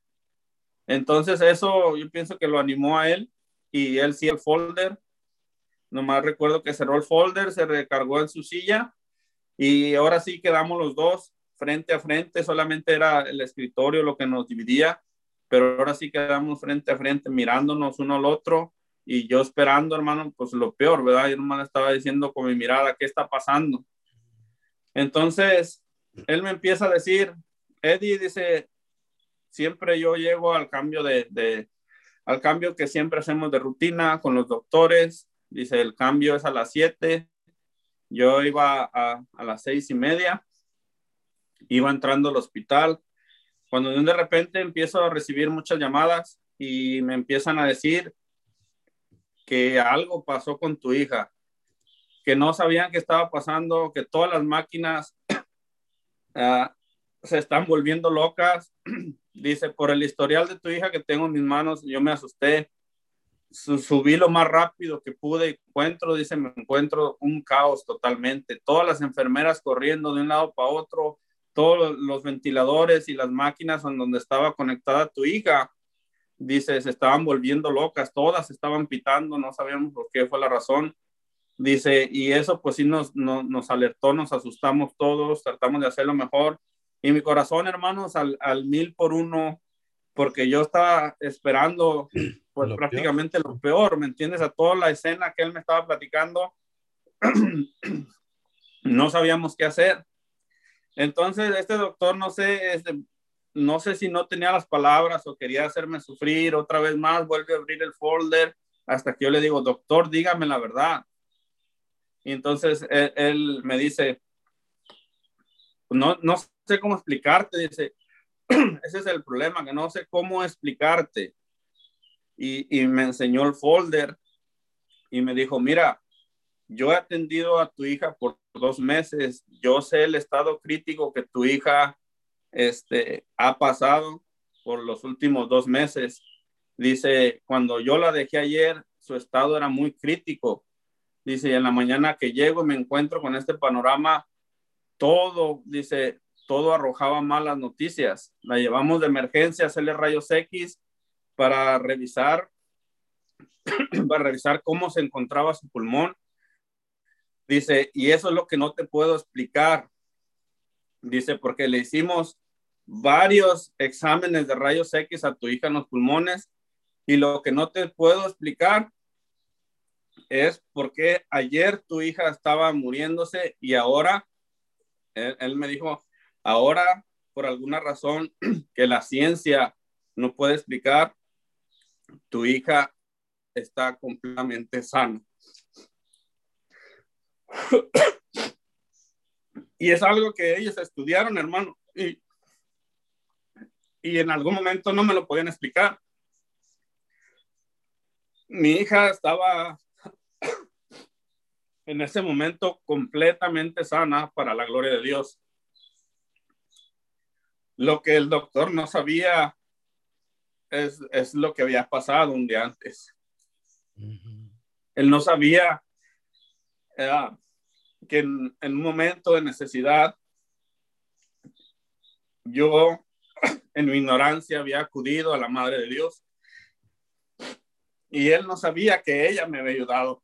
Entonces eso yo pienso que lo animó a él y él sí el folder. Nomás recuerdo que cerró el folder, se recargó en su silla y ahora sí quedamos los dos frente a frente, solamente era el escritorio lo que nos dividía, pero ahora sí quedamos frente a frente mirándonos uno al otro y yo esperando, hermano, pues lo peor, ¿verdad? Yo nomás estaba diciendo con mi mirada, ¿qué está pasando? Entonces, él me empieza a decir, Eddie dice, siempre yo llego al cambio de, al cambio que siempre hacemos de rutina con los doctores. Dice, el cambio es a las 7. Yo iba a, a las seis y media, iba entrando al hospital. Cuando de repente empiezo a recibir muchas llamadas y me empiezan a decir que algo pasó con tu hija, que no sabían qué estaba pasando, que todas las máquinas uh, [clears throat] se están volviendo locas. [clears throat] Dice, por el historial de tu hija que tengo en mis manos, yo me asusté. Subí lo más rápido que pude encuentro, dice, me encuentro un caos totalmente. Todas las enfermeras corriendo de un lado para otro, todos los ventiladores y las máquinas en donde estaba conectada tu hija, dice, se estaban volviendo locas, todas estaban pitando, no sabíamos por qué fue la razón. Dice, y eso pues sí nos, nos, nos alertó, nos asustamos todos, tratamos de hacerlo mejor y mi corazón, hermanos, al, al mil por uno, porque yo estaba esperando pues lo prácticamente peor. lo peor, ¿me entiendes? A toda la escena que él me estaba platicando, [clears throat] no sabíamos qué hacer. Entonces, este doctor, no sé, este, no sé si no tenía las palabras o quería hacerme sufrir otra vez más, vuelve a abrir el folder hasta que yo le digo, doctor, dígame la verdad. Y entonces él, él me dice, no, no sé cómo explicarte, dice, [clears throat] ese es el problema, que no sé cómo explicarte. Y, y, me enseñó el folder y me dijo, mira, yo he atendido a tu hija por dos meses, yo sé el estado crítico que tu hija este, ha pasado por los últimos dos meses. Dice, cuando yo la dejé ayer, su estado era muy crítico. Dice, y en la mañana que llego me encuentro con este panorama, todo, dice, todo arrojaba malas noticias. La llevamos de emergencia a hacerle rayos X para revisar, [clears throat] para revisar cómo se encontraba su pulmón. Dice, y eso es lo que no te puedo explicar. Dice, porque le hicimos varios exámenes de rayos X a tu hija en los pulmones y lo que no te puedo explicar es por qué ayer tu hija estaba muriéndose y ahora, él, él me dijo, Ahora, por alguna razón [clears throat] que la ciencia no puede explicar, tu hija está completamente sana. [clears throat] Y es algo que ellos estudiaron, hermano, y, y en algún momento no me lo podían explicar. Mi hija estaba en ese momento completamente sana para la gloria de Dios. Lo que el doctor no sabía es, es lo que había pasado un día antes. Uh -huh. Él no sabía uh, que en, en, un momento de necesidad, yo [clears throat] en mi ignorancia había acudido a la Madre de Dios y él no sabía que ella me había ayudado.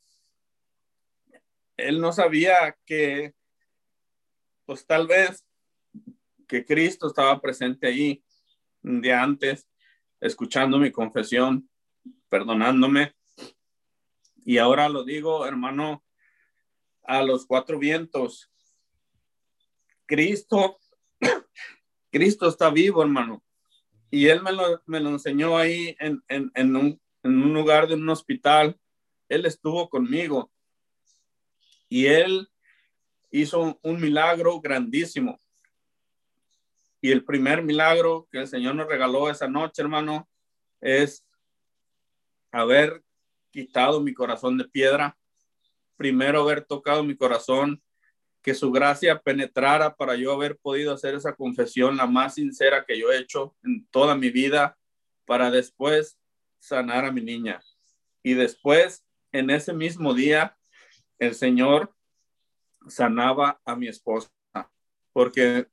Él no sabía que, pues tal vez que Cristo estaba presente ahí día antes, escuchando mi confesión, perdonándome. Y ahora lo digo, hermano, a los cuatro vientos. Cristo, [coughs] Cristo está vivo, hermano. Y él me lo, me lo enseñó ahí en, en, en, un, en un lugar de un hospital. Él estuvo conmigo. Y él hizo un milagro grandísimo. Y el primer milagro que el Señor nos regaló esa noche, hermano, es haber quitado mi corazón de piedra, primero haber tocado mi corazón, que su gracia penetrara para yo haber podido hacer esa confesión la más sincera que yo he hecho en toda mi vida, para después sanar a mi niña. Y después, en ese mismo día, el Señor sanaba a mi esposa, porque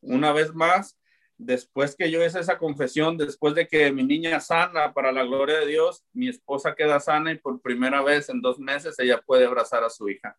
una vez más, después que yo hice esa confesión, después de que mi niña sana para la gloria de Dios, mi esposa queda sana y por primera vez en dos meses ella puede abrazar a su hija.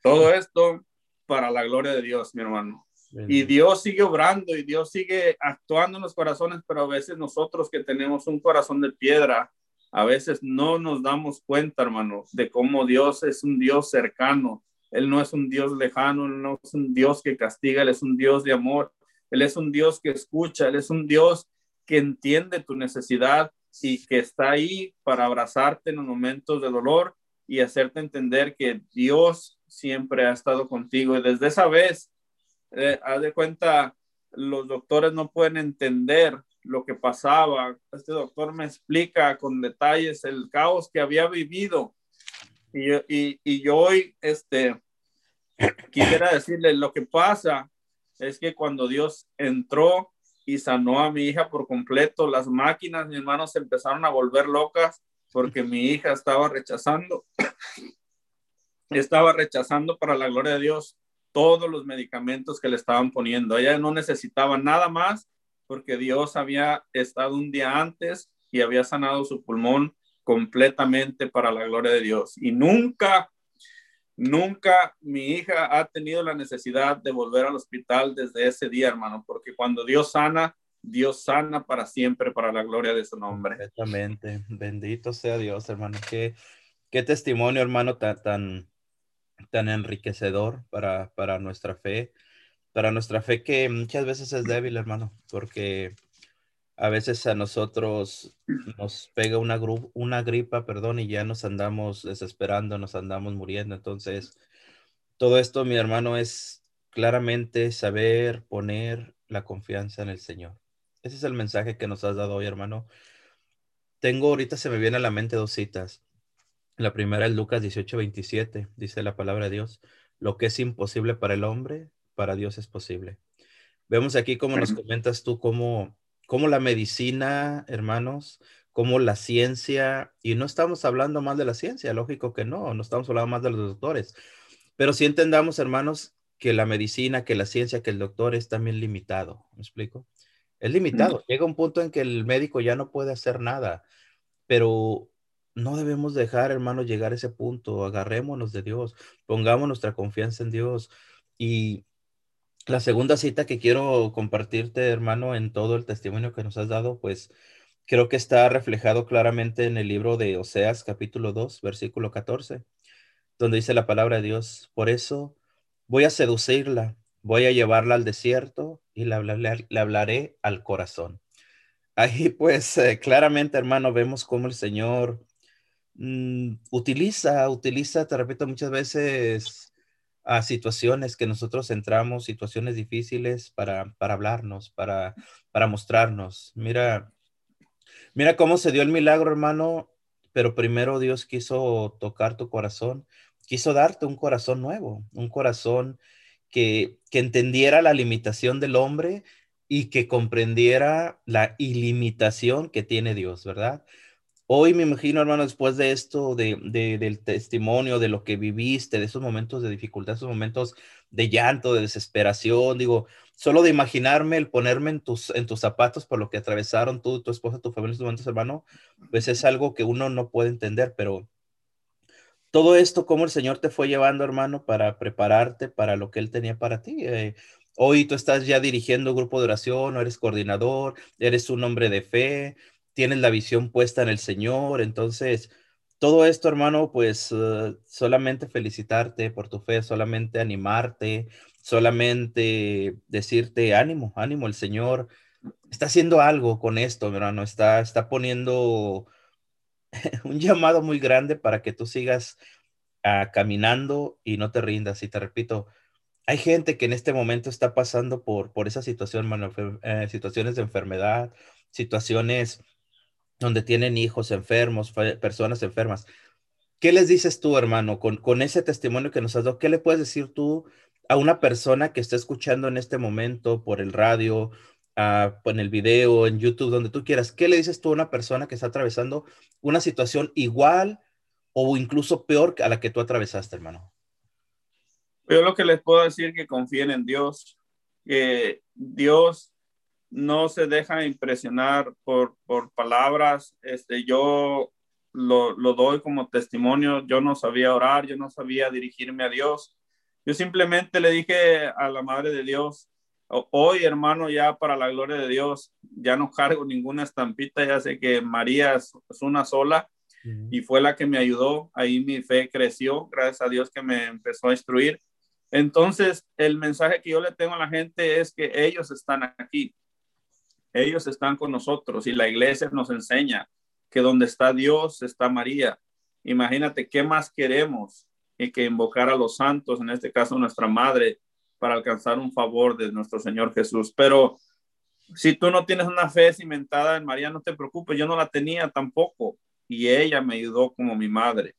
Todo esto para la gloria de Dios, mi hermano. Y Dios sigue obrando y Dios sigue actuando en los corazones, pero a veces nosotros que tenemos un corazón de piedra, A veces no nos damos cuenta, hermano, de cómo Dios es un Dios cercano. Él no es un Dios lejano, Él no es un Dios que castiga, Él es un Dios de amor. Él es un Dios que escucha, Él es un Dios que entiende tu necesidad y que está ahí para abrazarte en los momentos de dolor y hacerte entender que Dios siempre ha estado contigo. Y desde esa vez, eh, haz de cuenta, los doctores no pueden entender lo que pasaba. Este doctor me explica con detalles el caos que había vivido. Y, y, y yo hoy, este, quisiera decirle, lo que pasa es que cuando Dios entró y sanó a mi hija por completo, las máquinas, mis hermanos, se empezaron a volver locas porque mi hija estaba rechazando, [coughs] estaba rechazando para la gloria de Dios todos los medicamentos que le estaban poniendo. Ella no necesitaba nada más porque Dios había estado un día antes y había sanado su pulmón completamente para la gloria de Dios. Y nunca, nunca mi hija ha tenido la necesidad de volver al hospital desde ese día, hermano, porque cuando Dios sana, Dios sana para siempre, para la gloria de su nombre. Exactamente. Bendito sea Dios, hermano. Qué, qué testimonio, hermano, tan, tan, tan enriquecedor para, para nuestra fe, para nuestra fe que muchas veces es débil, hermano, porque a veces a nosotros nos pega una, una gripa, perdón, y ya nos andamos desesperando, nos andamos muriendo. Entonces, todo esto, mi hermano, es claramente saber poner la confianza en el Señor. Ese es el mensaje que nos has dado hoy, hermano. Tengo ahorita se me viene a la mente dos citas. La primera es Lucas 18, 27. Dice la palabra de Dios, lo que es imposible para el hombre, para Dios es posible. Vemos aquí cómo nos comentas tú, cómo, cómo la medicina, hermanos, cómo la ciencia, y no estamos hablando más de la ciencia, lógico que no, no estamos hablando más de los doctores, pero sí entendamos, hermanos, que la medicina, que la ciencia, que el doctor es también limitado. ¿Me explico? Es limitado. Llega un punto en que el médico ya no puede hacer nada, pero no debemos dejar, hermanos, llegar a ese punto. Agarrémonos de Dios, pongamos nuestra confianza en Dios. Y la segunda cita que quiero compartirte, hermano, en todo el testimonio que nos has dado, pues creo que está reflejado claramente en el libro de Oseas, capítulo 2, versículo 14, donde dice la palabra de Dios, por eso voy a seducirla, voy a llevarla al desierto y le hablaré, al corazón. Ahí pues eh, claramente, hermano, vemos cómo el Señor Mm, utiliza, utiliza, te repito, muchas veces a situaciones que nosotros entramos, situaciones difíciles para, para hablarnos, para, para mostrarnos. Mira, mira cómo se dio el milagro, hermano, pero primero Dios quiso tocar tu corazón, quiso darte un corazón nuevo, un corazón que, que entendiera la limitación del hombre y que comprendiera la ilimitación que tiene Dios, ¿verdad? Hoy me imagino, hermano, después de esto, de, del testimonio, de lo que viviste, de esos momentos de dificultad, esos momentos de llanto, de desesperación, digo, solo de imaginarme el ponerme en tus, en tus zapatos por lo que atravesaron tú, tu esposa, tu familia, tus momentos, hermano, pues es algo que uno no puede entender, pero todo esto, cómo el Señor te fue llevando, hermano, para prepararte para lo que Él tenía para ti. Eh, hoy tú estás ya dirigiendo un grupo de oración, o eres coordinador, eres un hombre de fe, tienes la visión puesta en el Señor. Entonces, todo esto, hermano, pues eh, solamente felicitarte por tu fe, solamente animarte, solamente decirte ánimo, ánimo, el Señor está haciendo algo con esto, hermano, está, está poniendo [laughs] un llamado muy grande para que tú sigas ah, caminando y no te rindas. Y te repito, hay gente que en este momento está pasando por, por esa situación, hermano, eh, situaciones de enfermedad, situaciones donde tienen hijos enfermos, personas enfermas. ¿Qué les dices tú, hermano, con, con ese testimonio que nos has dado? ¿Qué le puedes decir tú a una persona que está escuchando en este momento por el radio, uh, en el video, en YouTube, donde tú quieras? ¿Qué le dices tú a una persona que está atravesando una situación igual o incluso peor a la que tú atravesaste, hermano? Yo lo que les puedo decir es que confíen en Dios, que Dios no se deja impresionar por, por palabras. Este, yo lo, lo, doy como testimonio. Yo no sabía orar, yo no sabía dirigirme a Dios. Yo simplemente le dije a la Madre de Dios Hoy, hermano, ya para la gloria de Dios, ya no cargo ninguna estampita, ya sé que María es, una sola y fue la que me ayudó. Ahí mi fe creció, gracias a Dios que me empezó a instruir. Entonces, el mensaje que yo le tengo a la gente es que ellos están aquí, ellos están con nosotros y la iglesia nos enseña que donde está Dios está María. Imagínate qué más queremos y que invocar a los santos, en este caso nuestra madre, para alcanzar un favor de nuestro Señor Jesús. Pero si tú no tienes una fe cimentada en María, no te preocupes, yo no la tenía tampoco y ella me ayudó como mi madre.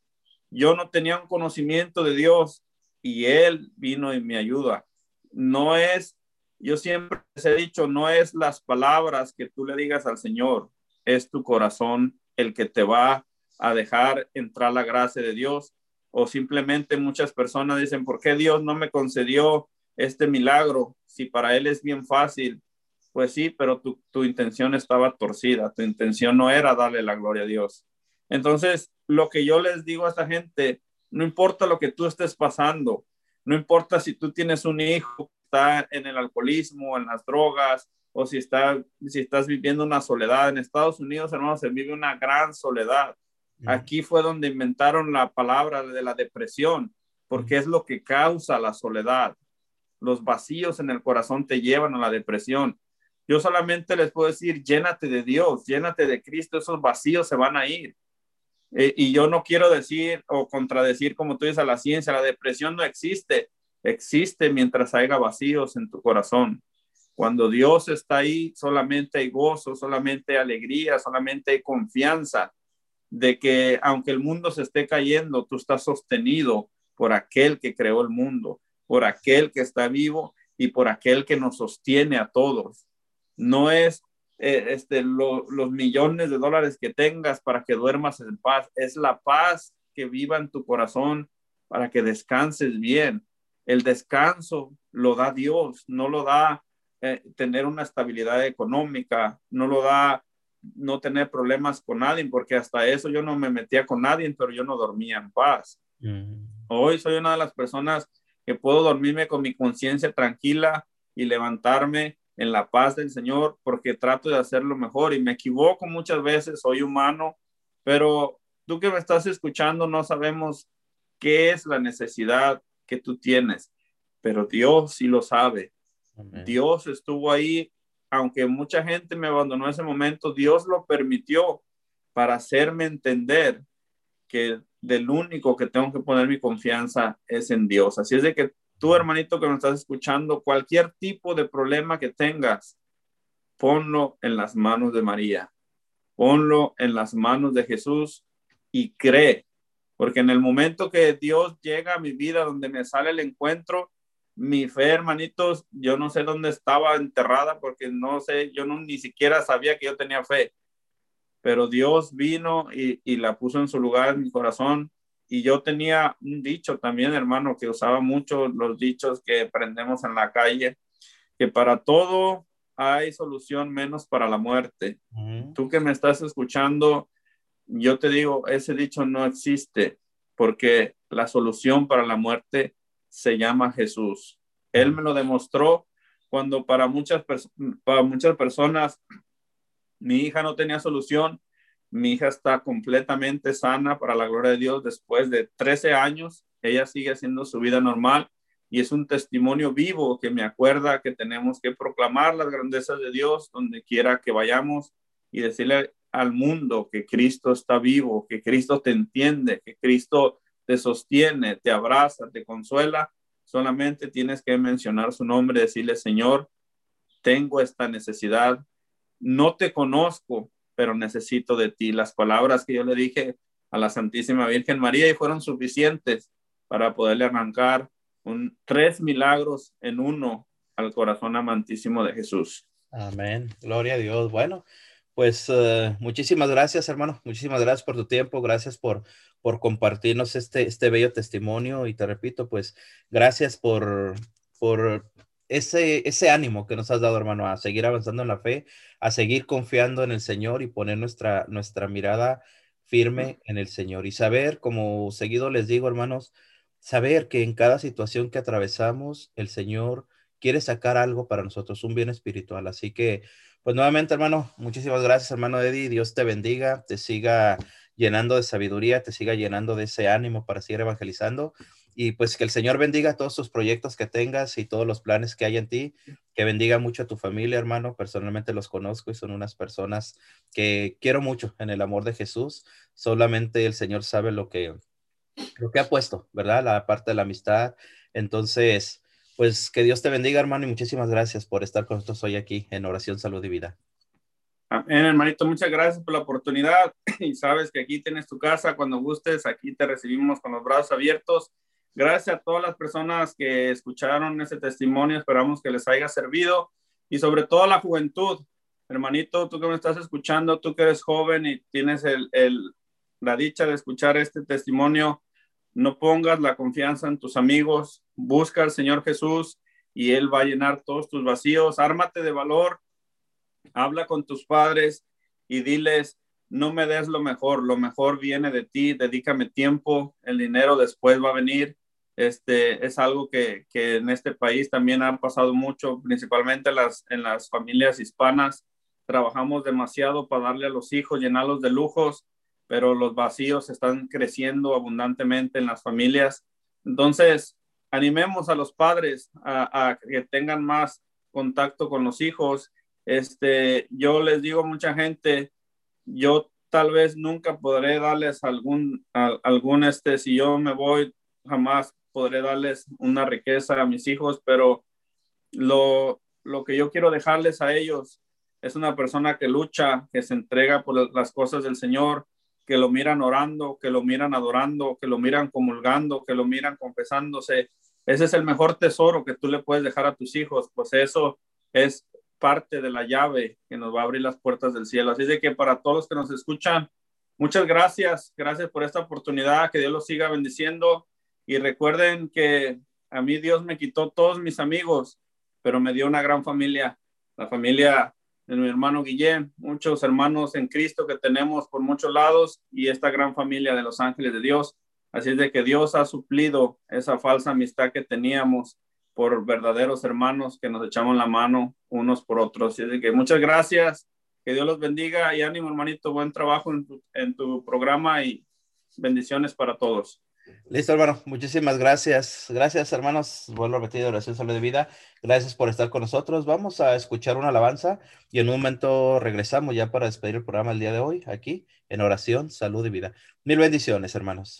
Yo no tenía un conocimiento de Dios y Él vino y me ayuda. No es, yo siempre les he dicho, no es las palabras que tú le digas al Señor, es tu corazón el que te va a dejar entrar la gracia de Dios. O simplemente muchas personas dicen, ¿por qué Dios no me concedió este milagro, si para él es bien fácil, pues sí, pero tu, tu intención estaba torcida, tu intención no era darle la gloria a Dios. Entonces, lo que yo les digo a esta gente, no importa lo que tú estés pasando, no importa si tú tienes un hijo está en el alcoholismo, en las drogas, o si, está, si estás viviendo una soledad. En Estados Unidos, hermanos, se vive una gran soledad. Aquí fue donde inventaron la palabra de la depresión, porque es lo que causa la soledad los vacíos en el corazón te llevan a la depresión. Yo solamente les puedo decir, llénate de Dios, llénate de Cristo, esos vacíos se van a ir. Eh, y yo no quiero decir o contradecir, como tú dices, a la ciencia, la depresión no existe, existe mientras haya vacíos en tu corazón. Cuando Dios está ahí, solamente hay gozo, solamente hay alegría, solamente hay confianza de que aunque el mundo se esté cayendo, tú estás sostenido por aquel que creó el mundo por aquel que está vivo y por aquel que nos sostiene a todos. No es eh, este, los millones de dólares que tengas para que duermas en paz, es la paz que viva en tu corazón para que descanses bien. El descanso lo da Dios, no lo da eh, tener una estabilidad económica, no lo da no tener problemas con nadie, porque hasta eso yo no me metía con nadie, pero yo no dormía en paz. Hoy soy una de las personas que puedo dormirme con mi conciencia tranquila y levantarme en la paz del Señor porque trato de hacerlo mejor y me equivoco muchas veces, soy humano, pero tú que me estás escuchando no sabemos qué es la necesidad que tú tienes, pero Dios sí lo sabe. Dios estuvo ahí, aunque mucha gente me abandonó en ese momento, Dios lo permitió para hacerme entender que del único que tengo que poner mi confianza es en Dios. Así es de que tú, hermanito que me estás escuchando, cualquier tipo de problema que tengas, ponlo en las manos de María, ponlo en las manos de Jesús y cree, porque en el momento que Dios llega a mi vida, donde me sale el encuentro, mi fe, hermanitos, yo no sé dónde estaba enterrada, porque no sé, yo no, ni siquiera sabía que yo tenía fe pero Dios vino y, la puso en su lugar en mi corazón. Y yo tenía un dicho también, hermano, que usaba mucho los dichos que aprendemos en la calle, que para todo hay solución menos para la muerte. Tú que me estás escuchando, yo te digo, ese dicho no existe porque la solución para la muerte se llama Jesús. Él me lo demostró cuando para muchas, para muchas personas mi hija no tenía solución. Mi hija está completamente sana para la gloria de Dios después de 13 años. Ella sigue haciendo su vida normal y es un testimonio vivo que me acuerda que tenemos que proclamar las grandezas de Dios donde quiera que vayamos y decirle al mundo que Cristo está vivo, que Cristo te entiende, que Cristo te sostiene, te abraza, te consuela. Solamente tienes que mencionar su nombre, decirle, Señor, tengo esta necesidad, no te conozco, pero necesito de ti. Las palabras que yo le dije a la Santísima Virgen María y fueron suficientes para poderle arrancar tres milagros en uno al corazón amantísimo de Jesús. Amén. Gloria a Dios. Bueno, pues uh, muchísimas gracias, hermano. Muchísimas gracias por tu tiempo. Gracias por, por compartirnos este, este bello testimonio. Y te repito, pues gracias por, por ese, ese ánimo que nos has dado, hermano, a seguir avanzando en la fe, a seguir confiando en el Señor y poner nuestra, nuestra mirada firme en el Señor y saber, como seguido les digo, hermanos, saber que en cada situación que atravesamos, el Señor quiere sacar algo para nosotros, un bien espiritual. Así que, pues nuevamente, hermano, muchísimas gracias, hermano Eddie. Dios te bendiga, te siga llenando de sabiduría, te siga llenando de ese ánimo para seguir evangelizando. Y pues que el Señor bendiga todos tus proyectos que tengas y todos los planes que hay en ti. Que bendiga mucho a tu familia, hermano. Personalmente los conozco y son unas personas que quiero mucho en el amor de Jesús. Solamente el Señor sabe lo que, lo que ha puesto, ¿verdad? La parte de la amistad. Entonces, pues que Dios te bendiga, hermano, y muchísimas gracias por estar con nosotros hoy aquí en Oración, Salud y Vida. Amén, hermanito, muchas gracias por la oportunidad. [clears throat] Y sabes que aquí tienes tu casa cuando gustes, aquí te recibimos con los brazos abiertos. Gracias a todas las personas que escucharon ese testimonio, esperamos que les haya servido y sobre todo a la juventud. Hermanito, tú que me estás escuchando, tú que eres joven y tienes el, el, la dicha de escuchar este testimonio, no pongas la confianza en tus amigos, busca al Señor Jesús y Él va a llenar todos tus vacíos. Ármate de valor, habla con tus padres y diles, no me des lo mejor, lo mejor viene de ti, dedícame tiempo, el dinero después va a venir. Este es algo que, que en este país también ha pasado mucho, principalmente las, en las familias hispanas. Trabajamos demasiado para darle a los hijos, llenarlos de lujos, pero los vacíos están creciendo abundantemente en las familias. Entonces, animemos a los padres a, que tengan más contacto con los hijos este, yo les digo a mucha gente, yo tal vez nunca podré darles algún, algún, este, si yo me voy, jamás podré darles una riqueza a mis hijos, pero lo, lo que yo quiero dejarles a ellos es una persona que lucha, que se entrega por las cosas del Señor, que lo miran orando, que lo miran adorando, que lo miran comulgando, que lo miran confesándose. Ese es el mejor tesoro que tú le puedes dejar a tus hijos, pues eso es parte de la llave que nos va a abrir las puertas del cielo. Así de que para todos los que nos escuchan, muchas gracias. Gracias por esta oportunidad. Que Dios los siga bendiciendo. Y recuerden que a mí Dios me quitó todos mis amigos, pero me dio una gran familia. La familia de mi hermano Guillén, muchos hermanos en Cristo que tenemos por muchos lados y esta gran familia de los ángeles de Dios. Así es de que Dios ha suplido esa falsa amistad que teníamos por verdaderos hermanos que nos echamos la mano unos por otros. Así que muchas gracias, que Dios los bendiga y ánimo hermanito, buen trabajo en tu programa y bendiciones para todos. Listo, hermano. Muchísimas gracias. Gracias, hermanos. Vuelvo a repetir, oración salud de vida. Gracias por estar con nosotros. Vamos a escuchar una alabanza y en un momento regresamos ya para despedir el programa el día de hoy aquí en oración, salud y vida. Mil bendiciones, hermanos.